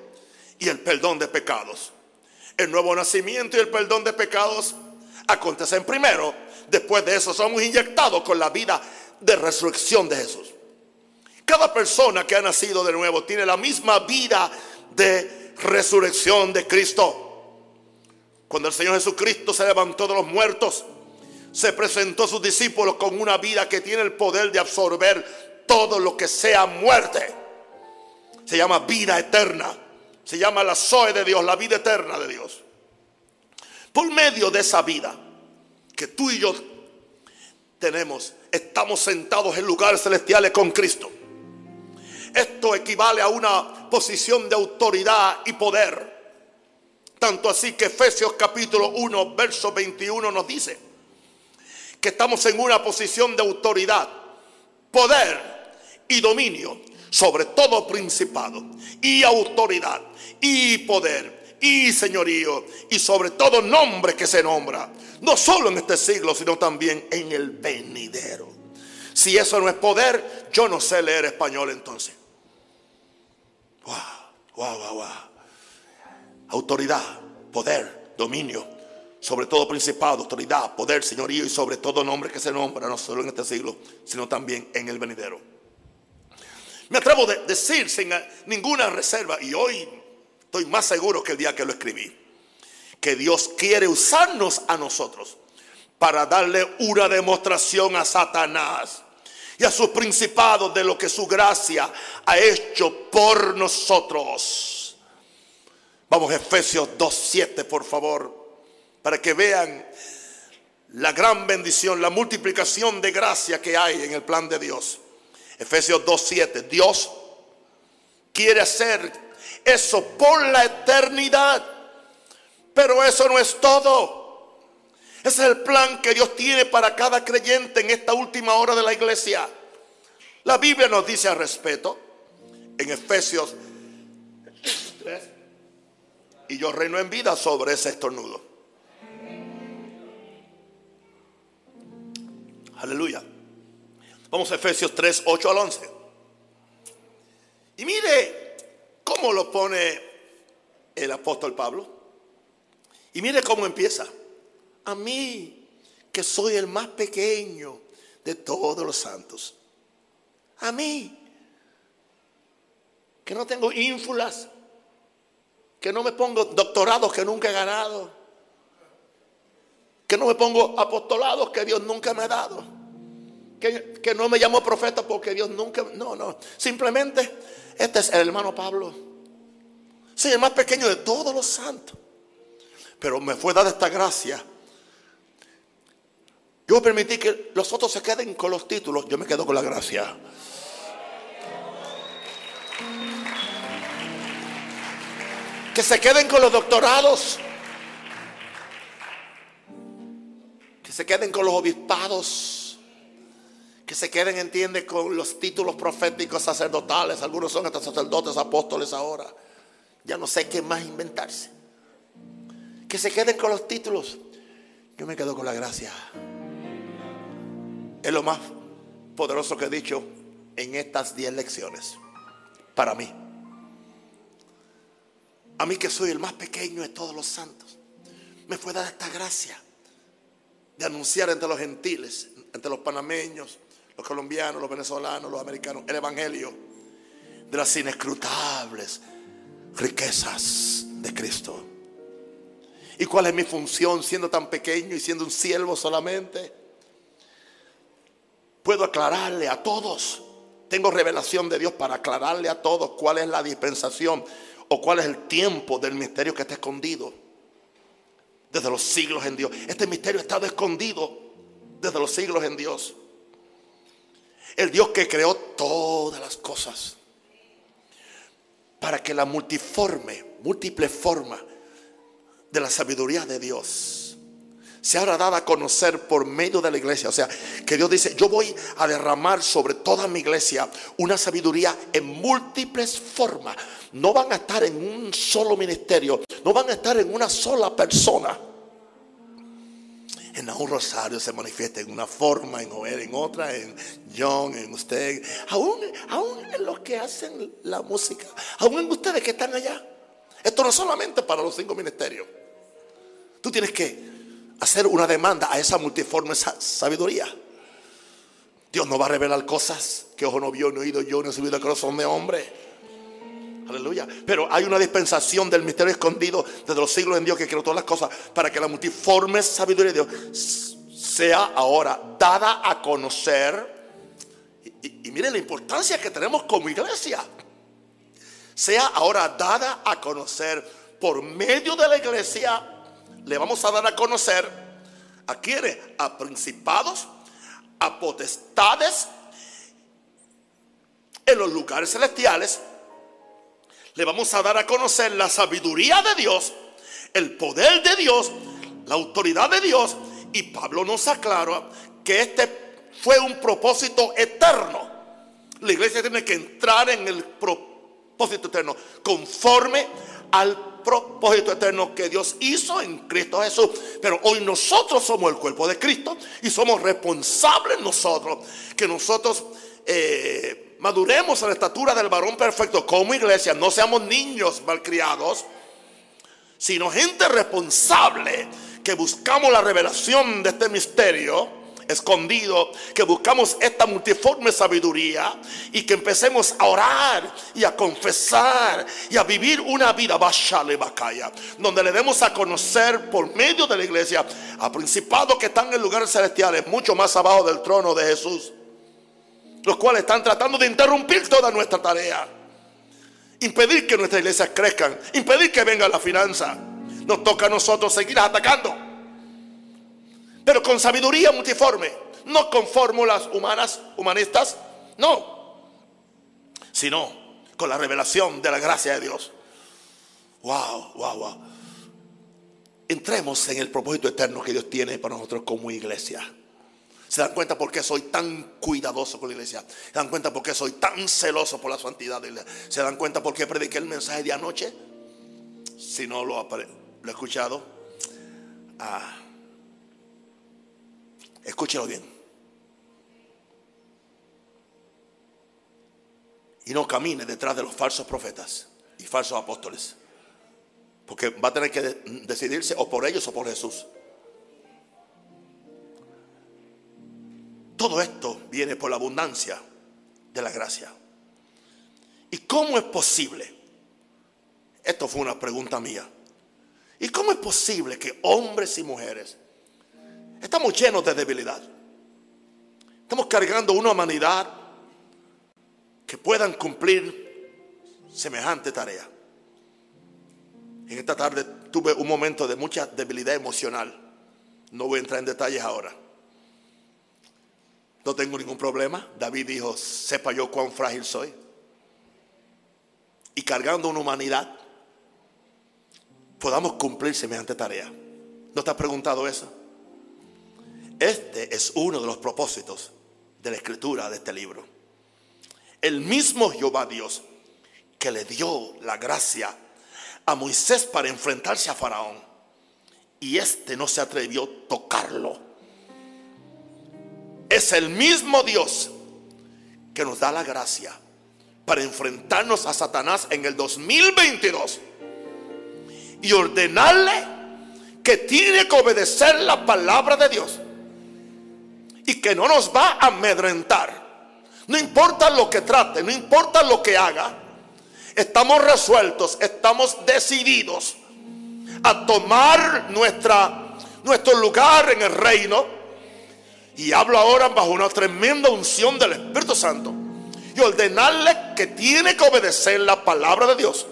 S1: y el perdón de pecados. El nuevo nacimiento y el perdón de pecados acontecen primero. Después de eso somos inyectados con la vida de resurrección de Jesús. Cada persona que ha nacido de nuevo tiene la misma vida de resurrección de Cristo. Cuando el Señor Jesucristo se levantó de los muertos, se presentó a sus discípulos con una vida que tiene el poder de absorber todo lo que sea muerte. Se llama vida eterna. Se llama la Zoe de Dios, la vida eterna de Dios. Por medio de esa vida que tú y yo tenemos, estamos sentados en lugares celestiales con Cristo. Esto equivale a una posición de autoridad y poder. Tanto así que Efesios capítulo 1, verso 21 nos dice que estamos en una posición de autoridad, poder y dominio sobre todo principado y autoridad y poder y señorío y sobre todo nombre que se nombra, no solo en este siglo, sino también en el venidero. Si eso no es poder, yo no sé leer español entonces. Wow, wow, wow, wow. Autoridad, poder, dominio, sobre todo principado, autoridad, poder, señorío y sobre todo nombre que se nombra, no solo en este siglo, sino también en el venidero. Me atrevo a decir sin ninguna reserva, y hoy estoy más seguro que el día que lo escribí, que Dios quiere usarnos a nosotros para darle una demostración a Satanás y a sus principados de lo que su gracia ha hecho por nosotros. Vamos a Efesios 2.7, por favor, para que vean la gran bendición, la multiplicación de gracia que hay en el plan de Dios. Efesios 2.7, Dios quiere hacer eso por la eternidad, pero eso no es todo. Ese es el plan que Dios tiene para cada creyente en esta última hora de la iglesia. La Biblia nos dice al respeto en Efesios 3, y yo reino en vida sobre ese estornudo. Aleluya. Vamos a Efesios 3, 8 al 11. Y mire cómo lo pone el apóstol Pablo. Y mire cómo empieza. A mí, que soy el más pequeño de todos los santos. A mí, que no tengo ínfulas, que no me pongo doctorados que nunca he ganado, que no me pongo apostolados que Dios nunca me ha dado, que, que no me llamo profeta porque Dios nunca, no, no, simplemente este es el hermano Pablo, soy el más pequeño de todos los santos, pero me fue dada esta gracia. Yo permití que los otros se queden con los títulos, yo me quedo con la gracia. que se queden con los doctorados, que se queden con los obispados, que se queden, entiende, con los títulos proféticos sacerdotales. Algunos son hasta sacerdotes, apóstoles ahora. Ya no sé qué más inventarse. Que se queden con los títulos. Yo me quedo con la gracia. Es lo más poderoso que he dicho en estas 10 lecciones. Para mí. A mí que soy el más pequeño de todos los santos, me fue dada esta gracia de anunciar entre los gentiles, entre los panameños, los colombianos, los venezolanos, los americanos, el Evangelio de las inescrutables riquezas de Cristo. ¿Y cuál es mi función siendo tan pequeño y siendo un siervo solamente? Puedo aclararle a todos. Tengo revelación de Dios para aclararle a todos cuál es la dispensación o cuál es el tiempo del misterio que está escondido desde los siglos en Dios. Este misterio está escondido desde los siglos en Dios. El Dios que creó todas las cosas para que la multiforme, múltiple forma de la sabiduría de Dios se habrá dado a conocer por medio de la iglesia. O sea, que Dios dice, yo voy a derramar sobre toda mi iglesia una sabiduría en múltiples formas. No van a estar en un solo ministerio, no van a estar en una sola persona. En un rosario se manifiesta en una forma, en Joel en otra, en John, en usted, aún, aún en los que hacen la música, aún en ustedes que están allá. Esto no es solamente para los cinco ministerios. Tú tienes que hacer una demanda a esa multiforme sabiduría. Dios no va a revelar cosas que ojo no vio, ni oído yo, ni subido el corazón de hombre. Aleluya. Pero hay una dispensación del misterio escondido desde los siglos en Dios que creó todas las cosas para que la multiforme sabiduría de Dios sea ahora dada a conocer. Y, y miren la importancia que tenemos como iglesia. Sea ahora dada a conocer por medio de la iglesia le vamos a dar a conocer a quienes, a principados, a potestades en los lugares celestiales. Le vamos a dar a conocer la sabiduría de Dios, el poder de Dios, la autoridad de Dios. Y Pablo nos aclara que este fue un propósito eterno. La iglesia tiene que entrar en el propósito eterno conforme al propósito eterno que Dios hizo en Cristo Jesús. Pero hoy nosotros somos el cuerpo de Cristo y somos responsables nosotros que nosotros eh, maduremos a la estatura del varón perfecto como iglesia. No seamos niños malcriados, sino gente responsable que buscamos la revelación de este misterio escondido, que buscamos esta multiforme sabiduría y que empecemos a orar y a confesar y a vivir una vida bashale bacaya, donde le demos a conocer por medio de la iglesia a principados que están en lugares celestiales, mucho más abajo del trono de Jesús, los cuales están tratando de interrumpir toda nuestra tarea. impedir que nuestras iglesias crezcan, impedir que venga la finanza. Nos toca a nosotros seguir atacando, pero con sabiduría multiforme, no con fórmulas humanas, humanistas, no, sino con la revelación de la gracia de Dios. Wow, wow, wow. Entremos en el propósito eterno que Dios tiene para nosotros como iglesia. ¿Se dan cuenta por qué soy tan cuidadoso con la iglesia? ¿Se dan cuenta por qué soy tan celoso por la santidad de la iglesia? ¿Se dan cuenta por qué prediqué el mensaje de anoche? Si no lo, lo he escuchado, ah, escúchelo bien. Y no camine detrás de los falsos profetas y falsos apóstoles. Porque va a tener que decidirse o por ellos o por Jesús. Todo esto viene por la abundancia de la gracia. ¿Y cómo es posible? Esto fue una pregunta mía. ¿Y cómo es posible que hombres y mujeres estamos llenos de debilidad? Estamos cargando una humanidad que puedan cumplir semejante tarea. En esta tarde tuve un momento de mucha debilidad emocional. No voy a entrar en detalles ahora. No tengo ningún problema. David dijo, sepa yo cuán frágil soy. Y cargando una humanidad, podamos cumplir semejante tarea. ¿No te has preguntado eso? Este es uno de los propósitos de la escritura de este libro. El mismo Jehová Dios que le dio la gracia a Moisés para enfrentarse a Faraón. Y este no se atrevió a tocarlo es el mismo Dios que nos da la gracia para enfrentarnos a Satanás en el 2022 y ordenarle que tiene que obedecer la palabra de Dios y que no nos va a amedrentar. No importa lo que trate, no importa lo que haga, estamos resueltos, estamos decididos a tomar nuestra, nuestro lugar en el reino y hablo ahora bajo una tremenda unción del Espíritu Santo. Y ordenarle que tiene que obedecer la palabra de Dios.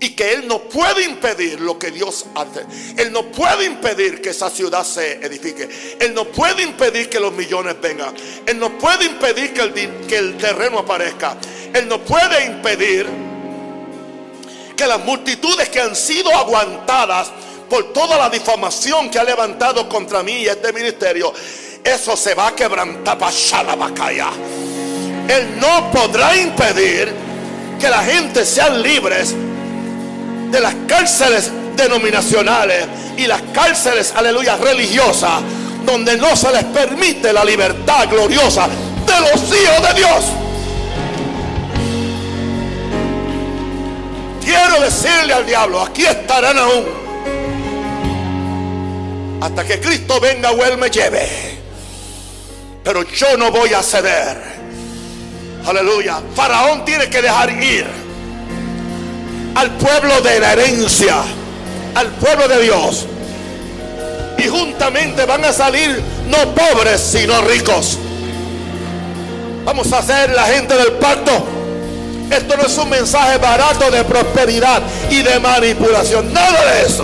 S1: Y que Él no puede impedir lo que Dios hace. Él no puede impedir que esa ciudad se edifique. Él no puede impedir que los millones vengan. Él no puede impedir que el, que el terreno aparezca. Él no puede impedir que las multitudes que han sido aguantadas por toda la difamación que ha levantado contra mí y este ministerio, eso se va a quebrantar Él no podrá impedir que la gente sean libres de las cárceles denominacionales y las cárceles, aleluya, religiosas, donde no se les permite la libertad gloriosa de los hijos de Dios. Quiero decirle al diablo, aquí estarán aún. Hasta que Cristo venga o Él me lleve. Pero yo no voy a ceder. Aleluya. Faraón tiene que dejar ir al pueblo de la herencia, al pueblo de Dios. Y juntamente van a salir no pobres, sino ricos. Vamos a ser la gente del pacto. Esto no es un mensaje barato de prosperidad y de manipulación. Nada de eso.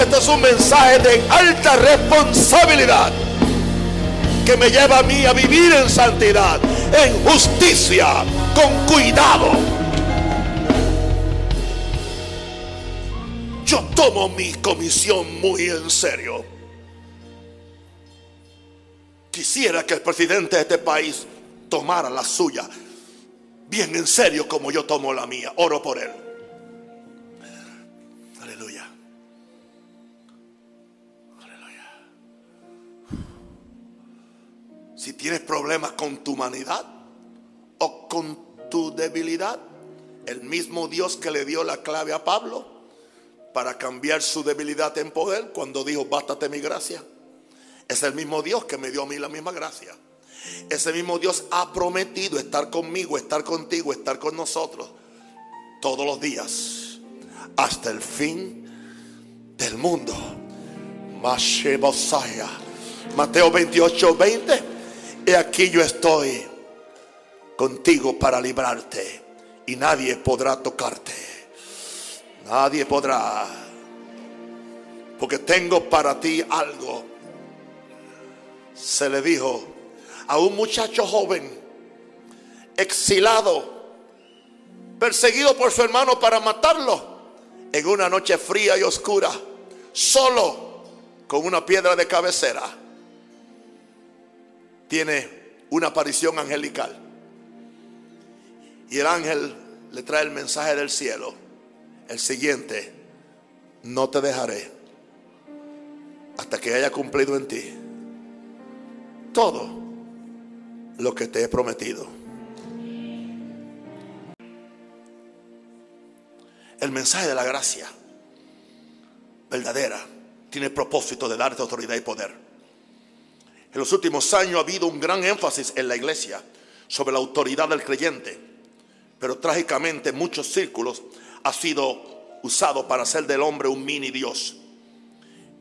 S1: Esto es un mensaje de alta responsabilidad que me lleva a mí a vivir en santidad, en justicia, con cuidado. Yo tomo mi comisión muy en serio. Quisiera que el presidente de este país tomara la suya bien en serio como yo tomo la mía. Oro por él. Si tienes problemas con tu humanidad o con tu debilidad, el mismo Dios que le dio la clave a Pablo para cambiar su debilidad en poder cuando dijo, bástate mi gracia. Es el mismo Dios que me dio a mí la misma gracia. Ese mismo Dios ha prometido estar conmigo, estar contigo, estar con nosotros todos los días hasta el fin del mundo. Mateo 28, 20. He aquí yo estoy contigo para librarte y nadie podrá tocarte. Nadie podrá. Porque tengo para ti algo. Se le dijo a un muchacho joven, exilado, perseguido por su hermano para matarlo, en una noche fría y oscura, solo con una piedra de cabecera. Tiene una aparición angelical. Y el ángel le trae el mensaje del cielo. El siguiente, no te dejaré hasta que haya cumplido en ti todo lo que te he prometido. El mensaje de la gracia verdadera tiene propósito de darte autoridad y poder. En los últimos años ha habido un gran énfasis en la iglesia sobre la autoridad del creyente, pero trágicamente en muchos círculos ha sido usado para hacer del hombre un mini Dios.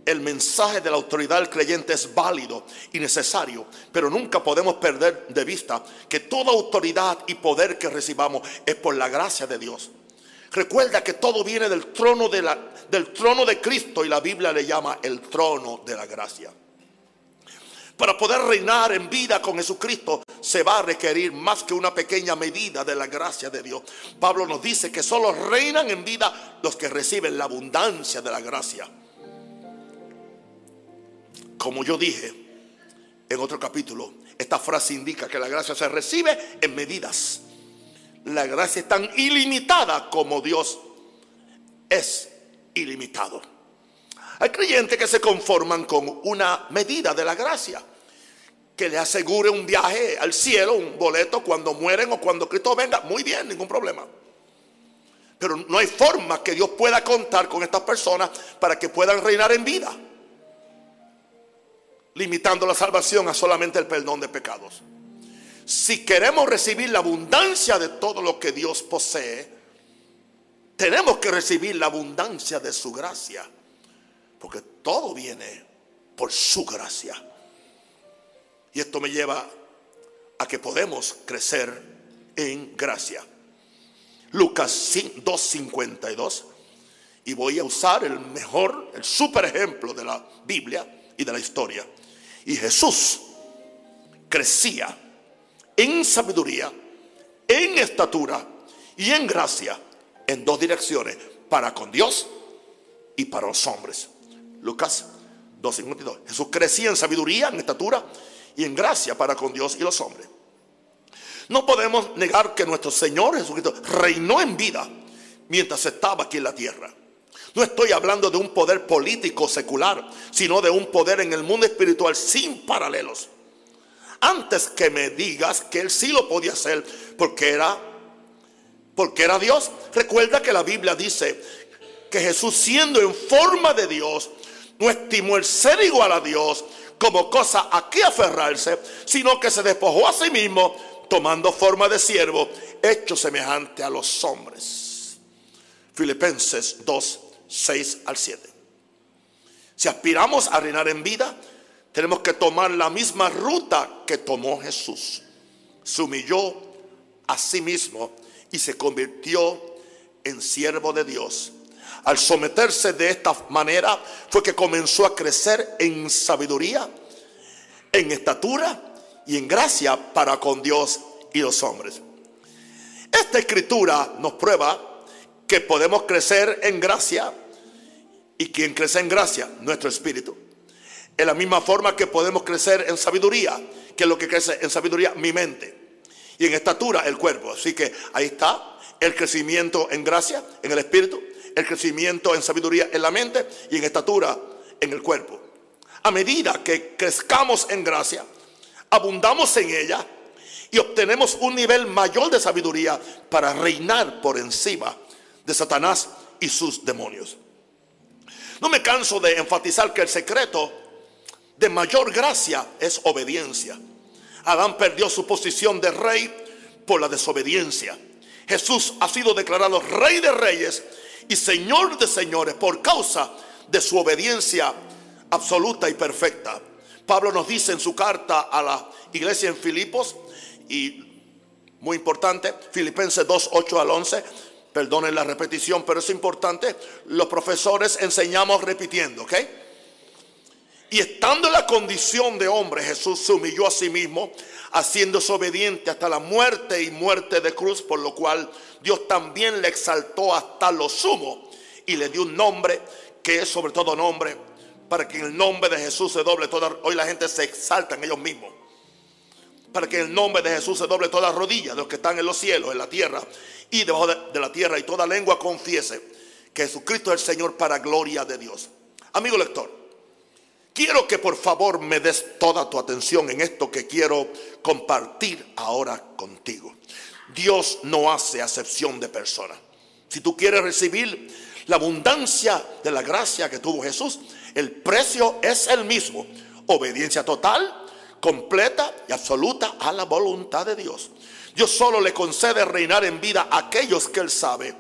S1: El mensaje de la autoridad del creyente es válido y necesario, pero nunca podemos perder de vista que toda autoridad y poder que recibamos es por la gracia de Dios. Recuerda que todo viene del trono de, la, del trono de Cristo y la Biblia le llama el trono de la gracia. Para poder reinar en vida con Jesucristo se va a requerir más que una pequeña medida de la gracia de Dios. Pablo nos dice que solo reinan en vida los que reciben la abundancia de la gracia. Como yo dije en otro capítulo, esta frase indica que la gracia se recibe en medidas. La gracia es tan ilimitada como Dios es ilimitado. Hay creyentes que se conforman con una medida de la gracia que le asegure un viaje al cielo, un boleto cuando mueren o cuando Cristo venga. Muy bien, ningún problema. Pero no hay forma que Dios pueda contar con estas personas para que puedan reinar en vida, limitando la salvación a solamente el perdón de pecados. Si queremos recibir la abundancia de todo lo que Dios posee, tenemos que recibir la abundancia de su gracia, porque todo viene por su gracia. Y esto me lleva a que podemos crecer en gracia. Lucas 2.52. Y voy a usar el mejor, el super ejemplo de la Biblia y de la historia. Y Jesús crecía en sabiduría, en estatura y en gracia en dos direcciones, para con Dios y para los hombres. Lucas 2.52. Jesús crecía en sabiduría, en estatura y en gracia para con Dios y los hombres. No podemos negar que nuestro Señor Jesucristo reinó en vida mientras estaba aquí en la tierra. No estoy hablando de un poder político secular, sino de un poder en el mundo espiritual sin paralelos. Antes que me digas que él sí lo podía hacer porque era porque era Dios, recuerda que la Biblia dice que Jesús siendo en forma de Dios no estimó el ser igual a Dios, como cosa a qué aferrarse, sino que se despojó a sí mismo, tomando forma de siervo, hecho semejante a los hombres. Filipenses 2, 6 al 7. Si aspiramos a reinar en vida, tenemos que tomar la misma ruta que tomó Jesús. Se humilló a sí mismo y se convirtió en siervo de Dios al someterse de esta manera fue que comenzó a crecer en sabiduría, en estatura y en gracia para con Dios y los hombres. Esta escritura nos prueba que podemos crecer en gracia y quien crece en gracia, nuestro espíritu. En la misma forma que podemos crecer en sabiduría, que es lo que crece en sabiduría, mi mente. Y en estatura, el cuerpo. Así que ahí está el crecimiento en gracia, en el espíritu el crecimiento en sabiduría en la mente y en estatura en el cuerpo. A medida que crezcamos en gracia, abundamos en ella y obtenemos un nivel mayor de sabiduría para reinar por encima de Satanás y sus demonios. No me canso de enfatizar que el secreto de mayor gracia es obediencia. Adán perdió su posición de rey por la desobediencia. Jesús ha sido declarado rey de reyes y Señor de señores por causa de su obediencia absoluta y perfecta. Pablo nos dice en su carta a la iglesia en Filipos y muy importante. Filipenses 2, 8 al 11. Perdonen la repetición, pero es importante. Los profesores enseñamos repitiendo, ¿ok? Y estando en la condición de hombre, Jesús se humilló a sí mismo, haciéndose obediente hasta la muerte y muerte de cruz, por lo cual Dios también le exaltó hasta lo sumo y le dio un nombre que es sobre todo nombre, para que en el nombre de Jesús se doble toda. Hoy la gente se exalta en ellos mismos. Para que en el nombre de Jesús se doble toda rodilla de los que están en los cielos, en la tierra y debajo de, la tierra, y toda lengua confiese que Jesucristo es el Señor para gloria de Dios. Amigo lector, quiero que por favor me des toda tu atención en esto que quiero compartir ahora contigo. Dios no hace acepción de personas. Si tú quieres recibir la abundancia de la gracia que tuvo Jesús, el precio es el mismo. Obediencia total, completa y absoluta a la voluntad de Dios. Dios solo le concede reinar en vida a aquellos que Él sabe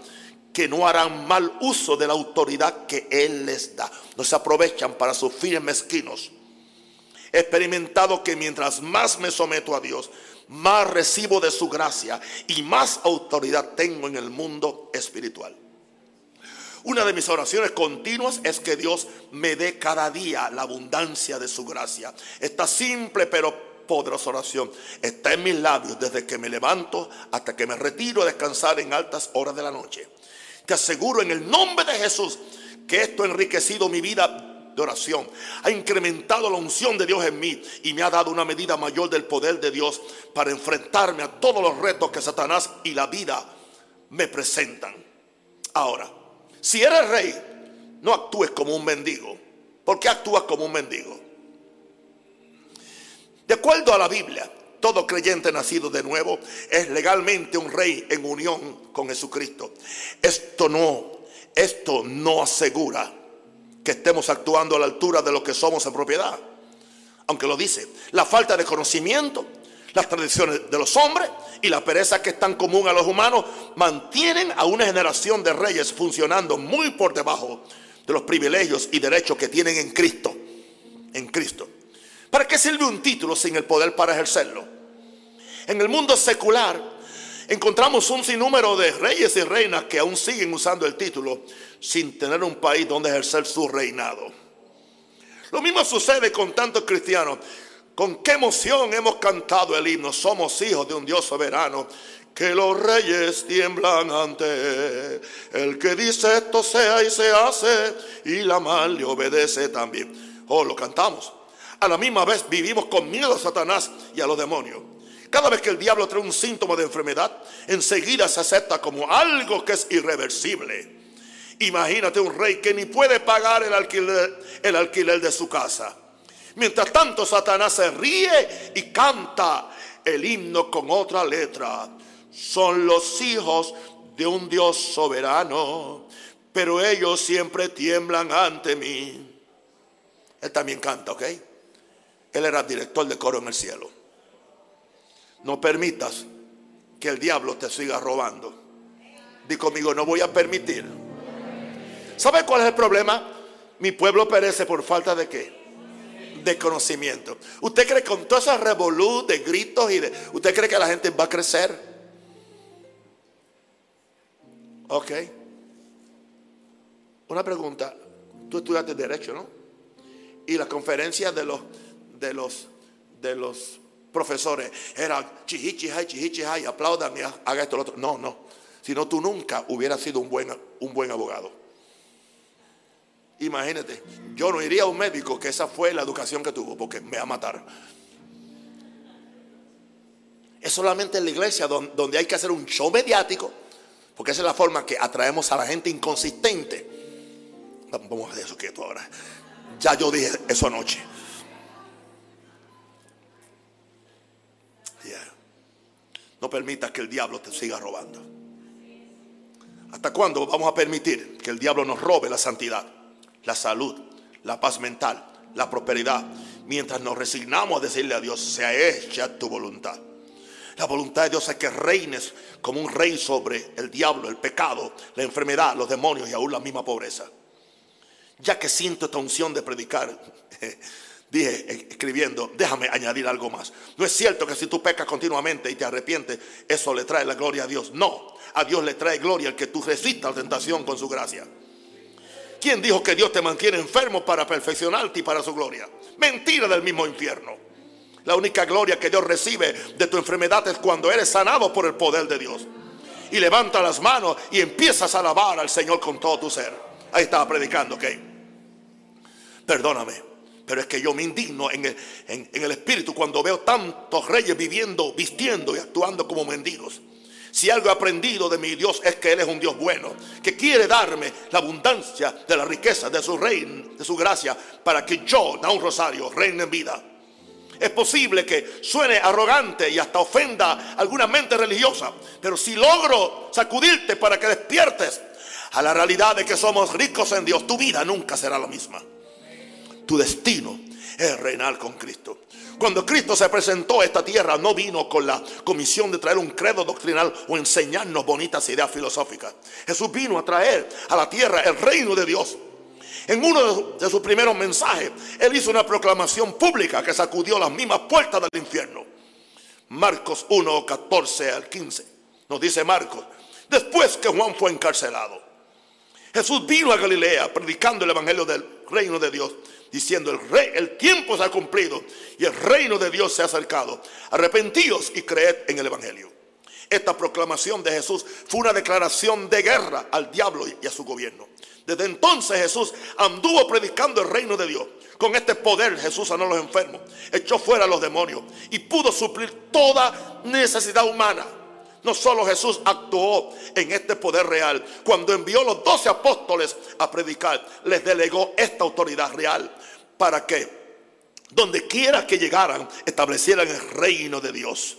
S1: que no harán mal uso de la autoridad que Él les da. No se aprovechan para sus fines mezquinos. He experimentado que mientras más me someto a Dios, más recibo de su gracia y más autoridad tengo en el mundo espiritual. Una de mis oraciones continuas es que Dios me dé cada día la abundancia de su gracia. Esta simple pero poderosa oración está en mis labios desde que me levanto hasta que me retiro a descansar en altas horas de la noche. Te aseguro en el nombre de Jesús que esto ha enriquecido mi vida de oración, ha incrementado la unción de Dios en mí y me ha dado una medida mayor del poder de Dios para enfrentarme a todos los retos que Satanás y la vida me presentan. Ahora, si eres rey, no actúes como un mendigo. ¿Por qué actúas como un mendigo? De acuerdo a la Biblia, todo creyente nacido de nuevo es legalmente un rey en unión con Jesucristo. Esto no, esto no asegura que estemos actuando a la altura de lo que somos en propiedad. Aunque lo dice, la falta de conocimiento las tradiciones de los hombres y la pereza que es tan común a los humanos mantienen a una generación de reyes funcionando muy por debajo de los privilegios y derechos que tienen en Cristo. En Cristo. ¿Para qué sirve un título sin el poder para ejercerlo? En el mundo secular encontramos un sinnúmero de reyes y reinas que aún siguen usando el título sin tener un país donde ejercer su reinado. Lo mismo sucede con tantos cristianos con qué emoción hemos cantado el himno. Somos hijos de un Dios soberano. Que los reyes tiemblan ante El que dice esto sea y se hace. Y la mal le obedece también. Oh, lo cantamos. A la misma vez vivimos con miedo a Satanás y a los demonios. Cada vez que el diablo trae un síntoma de enfermedad, enseguida se acepta como algo que es irreversible. Imagínate un rey que ni puede pagar el alquiler, el alquiler de su casa Mientras tanto, Satanás se ríe y canta el himno con otra letra. Son los hijos de un Dios soberano, pero ellos siempre tiemblan ante mí. Él también canta, ¿ok? Él era director de coro en el cielo. No permitas que el diablo te siga robando. Di conmigo, no voy a permitir. ¿Sabe cuál es el problema? Mi pueblo perece por falta de qué? de conocimiento. ¿Usted cree que con toda esa revolú de gritos y de... ¿Usted cree que la gente va a crecer? Ok. Una pregunta. Tú estudiaste Derecho, ¿no? Y la conferencia de los, de los, de los profesores era chihichihai, chihichihai, apláudame, haga esto, lo otro. No, no. Si no, tú nunca hubieras sido un buen, un buen abogado. Imagínate, yo no iría a un médico que esa fue la educación que tuvo, porque me va a matar. Es solamente en la iglesia donde hay que hacer un show mediático, porque esa es la forma que atraemos a la gente inconsistente. Vamos a hacer eso quieto ahora. Ya yo dije eso anoche. No permitas que el diablo te siga robando. ¿Hasta cuándo vamos a permitir que el diablo nos robe la santidad? la salud, la paz mental, la prosperidad, mientras nos resignamos a decirle a Dios, sea hecha tu voluntad. La voluntad de Dios es que reines como un rey sobre el diablo, el pecado, la enfermedad, los demonios y aún la misma pobreza. Ya que siento esta unción de predicar, dije escribiendo, déjame añadir algo más. No es cierto que si tú pecas continuamente y te arrepientes, eso le trae la gloria a Dios. No, a Dios le trae gloria el que tú resistas la tentación con su gracia. ¿Quién dijo que Dios te mantiene enfermo para perfeccionarte y para su gloria? Mentira del mismo infierno. La única gloria que Dios recibe de tu enfermedad es cuando eres sanado por el poder de Dios. Y levanta las manos y empiezas a alabar al Señor con todo tu ser. Ahí estaba predicando, ok. Perdóname. Pero es que yo me indigno en el, en el espíritu cuando veo tantos reyes viviendo, vistiendo y actuando como mendigos. Si algo he aprendido de mi Dios es que Él es un Dios bueno, que quiere darme la abundancia de la riqueza de su reino, de su gracia, para que yo, da un rosario, reine en vida. Es posible que suene arrogante y hasta ofenda alguna mente religiosa, pero si logro sacudirte para que despiertes a la realidad de que somos ricos en Dios, tu vida nunca será la misma. Tu destino es reinar con Cristo. Cuando Cristo se presentó a esta tierra, no vino con la comisión de traer un credo doctrinal o enseñarnos bonitas ideas filosóficas. Jesús vino a traer a la tierra el reino de Dios. En uno de sus primeros mensajes, Él hizo una proclamación pública que sacudió las mismas puertas del infierno. Marcos 1, 14 al 15. Nos dice Marcos, después que Juan fue encarcelado, Jesús vino a Galilea predicando el evangelio del reino de Dios diciendo, el, rey, el tiempo se ha cumplido y el reino de Dios se ha acercado. Arrepentíos y creed en el Evangelio. Esta proclamación de Jesús fue una declaración de guerra al diablo y a su gobierno. Desde entonces Jesús anduvo predicando el reino de Dios. Con este poder Jesús sanó a los enfermos, echó fuera a los demonios y pudo suplir toda necesidad humana. No solo Jesús actuó en este poder real, cuando envió los doce apóstoles a predicar, les delegó esta autoridad real para que donde quiera que llegaran establecieran el reino de Dios.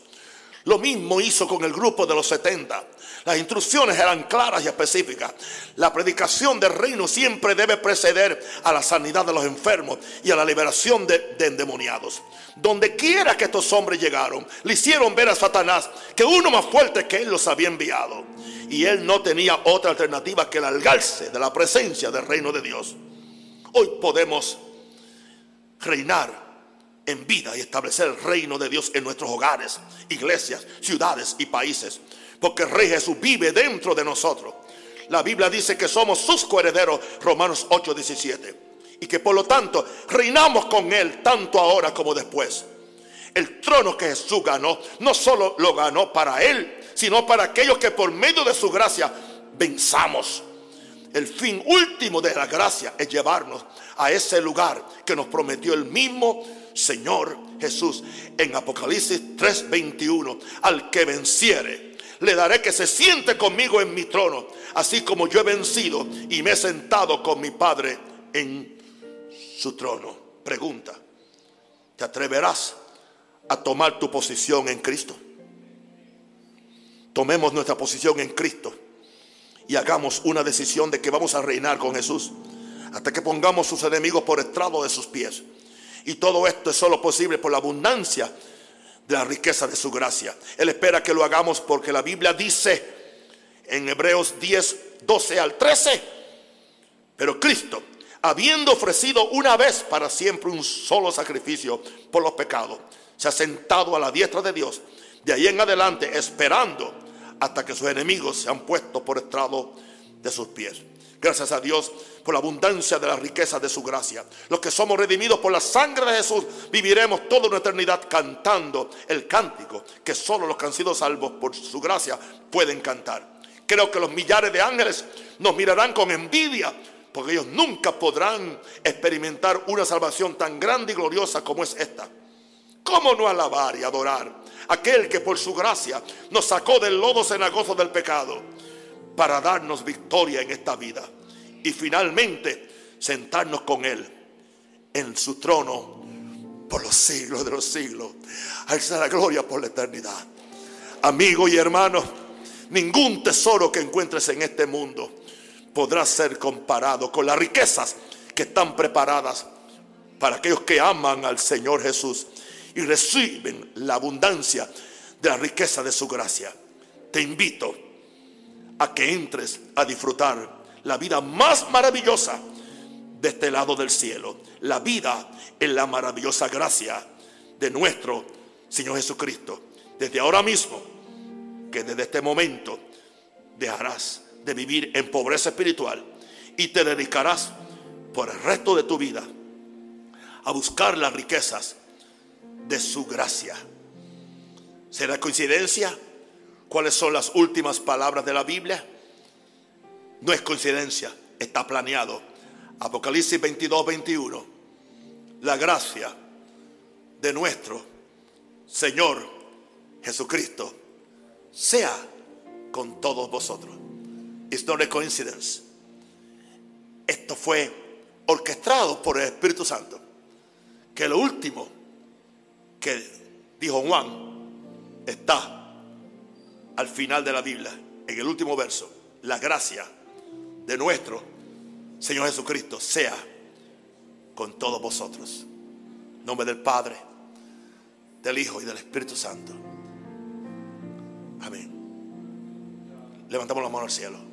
S1: Lo mismo hizo con el grupo de los 70. Las instrucciones eran claras y específicas. La predicación del reino siempre debe preceder a la sanidad de los enfermos y a la liberación de, endemoniados. Donde quiera que estos hombres llegaron, le hicieron ver a Satanás que uno más fuerte que él los había enviado. Y él no tenía otra alternativa que largarse de la presencia del reino de Dios. Hoy podemos reinar en vida y establecer el reino de Dios en nuestros hogares, iglesias, ciudades y países. Porque el Rey Jesús vive dentro de nosotros. La Biblia dice que somos sus coherederos, Romanos 8, 17. Y que por lo tanto reinamos con Él tanto ahora como después. El trono que Jesús ganó, no solo lo ganó para Él, sino para aquellos que por medio de su gracia venzamos. El fin último de la gracia es llevarnos a ese lugar que nos prometió el mismo Señor Jesús en Apocalipsis 3:21. Al que venciere, le daré que se siente conmigo en mi trono, así como yo he vencido y me he sentado con mi Padre en su trono. Pregunta, ¿te atreverás a tomar tu posición en Cristo? Tomemos nuestra posición en Cristo y hagamos una decisión de que vamos a reinar con Jesús hasta que pongamos sus enemigos por estrado de sus pies. Y todo esto es solo posible por la abundancia de la riqueza de su gracia. Él espera que lo hagamos porque la Biblia dice en Hebreos 10, 12 al 13, pero Cristo, habiendo ofrecido una vez para siempre un solo sacrificio por los pecados, se ha sentado a la diestra de Dios, de ahí en adelante esperando hasta que sus enemigos se han puesto por estrado de sus pies. Gracias a Dios por la abundancia de la riqueza de su gracia. Los que somos redimidos por la sangre de Jesús viviremos toda una eternidad cantando el cántico que solo los que han sido salvos por su gracia pueden cantar. Creo que los millares de ángeles nos mirarán con envidia porque ellos nunca podrán experimentar una salvación tan grande y gloriosa como es esta. ¿Cómo no alabar y adorar aquel que por su gracia nos sacó del lodo cenagoso del pecado? Para darnos victoria en esta vida y finalmente sentarnos con Él en su trono por los siglos de los siglos. Alza la gloria por la eternidad. Amigo y hermano, ningún tesoro que encuentres en este mundo podrá ser comparado con las riquezas que están preparadas para aquellos que aman al Señor Jesús y reciben la abundancia de la riqueza de su gracia. Te invito a que entres a disfrutar la vida más maravillosa de este lado del cielo. La vida en la maravillosa gracia de nuestro Señor Jesucristo. Desde ahora mismo, que desde este momento dejarás de vivir en pobreza espiritual y te dedicarás por el resto de tu vida a buscar las riquezas de su gracia. ¿Será coincidencia? ¿Cuáles son las últimas palabras de la Biblia? No es coincidencia, está planeado. Apocalipsis 22, 21. La gracia de nuestro Señor Jesucristo sea con todos vosotros. It's not a coincidence. Esto fue orquestado por el Espíritu Santo. Que lo último que dijo Juan está al final de la Biblia, en el último verso. La gracia de nuestro Señor Jesucristo sea con todos vosotros. En nombre del Padre, del Hijo y del Espíritu Santo. Amén. Levantamos la mano al cielo.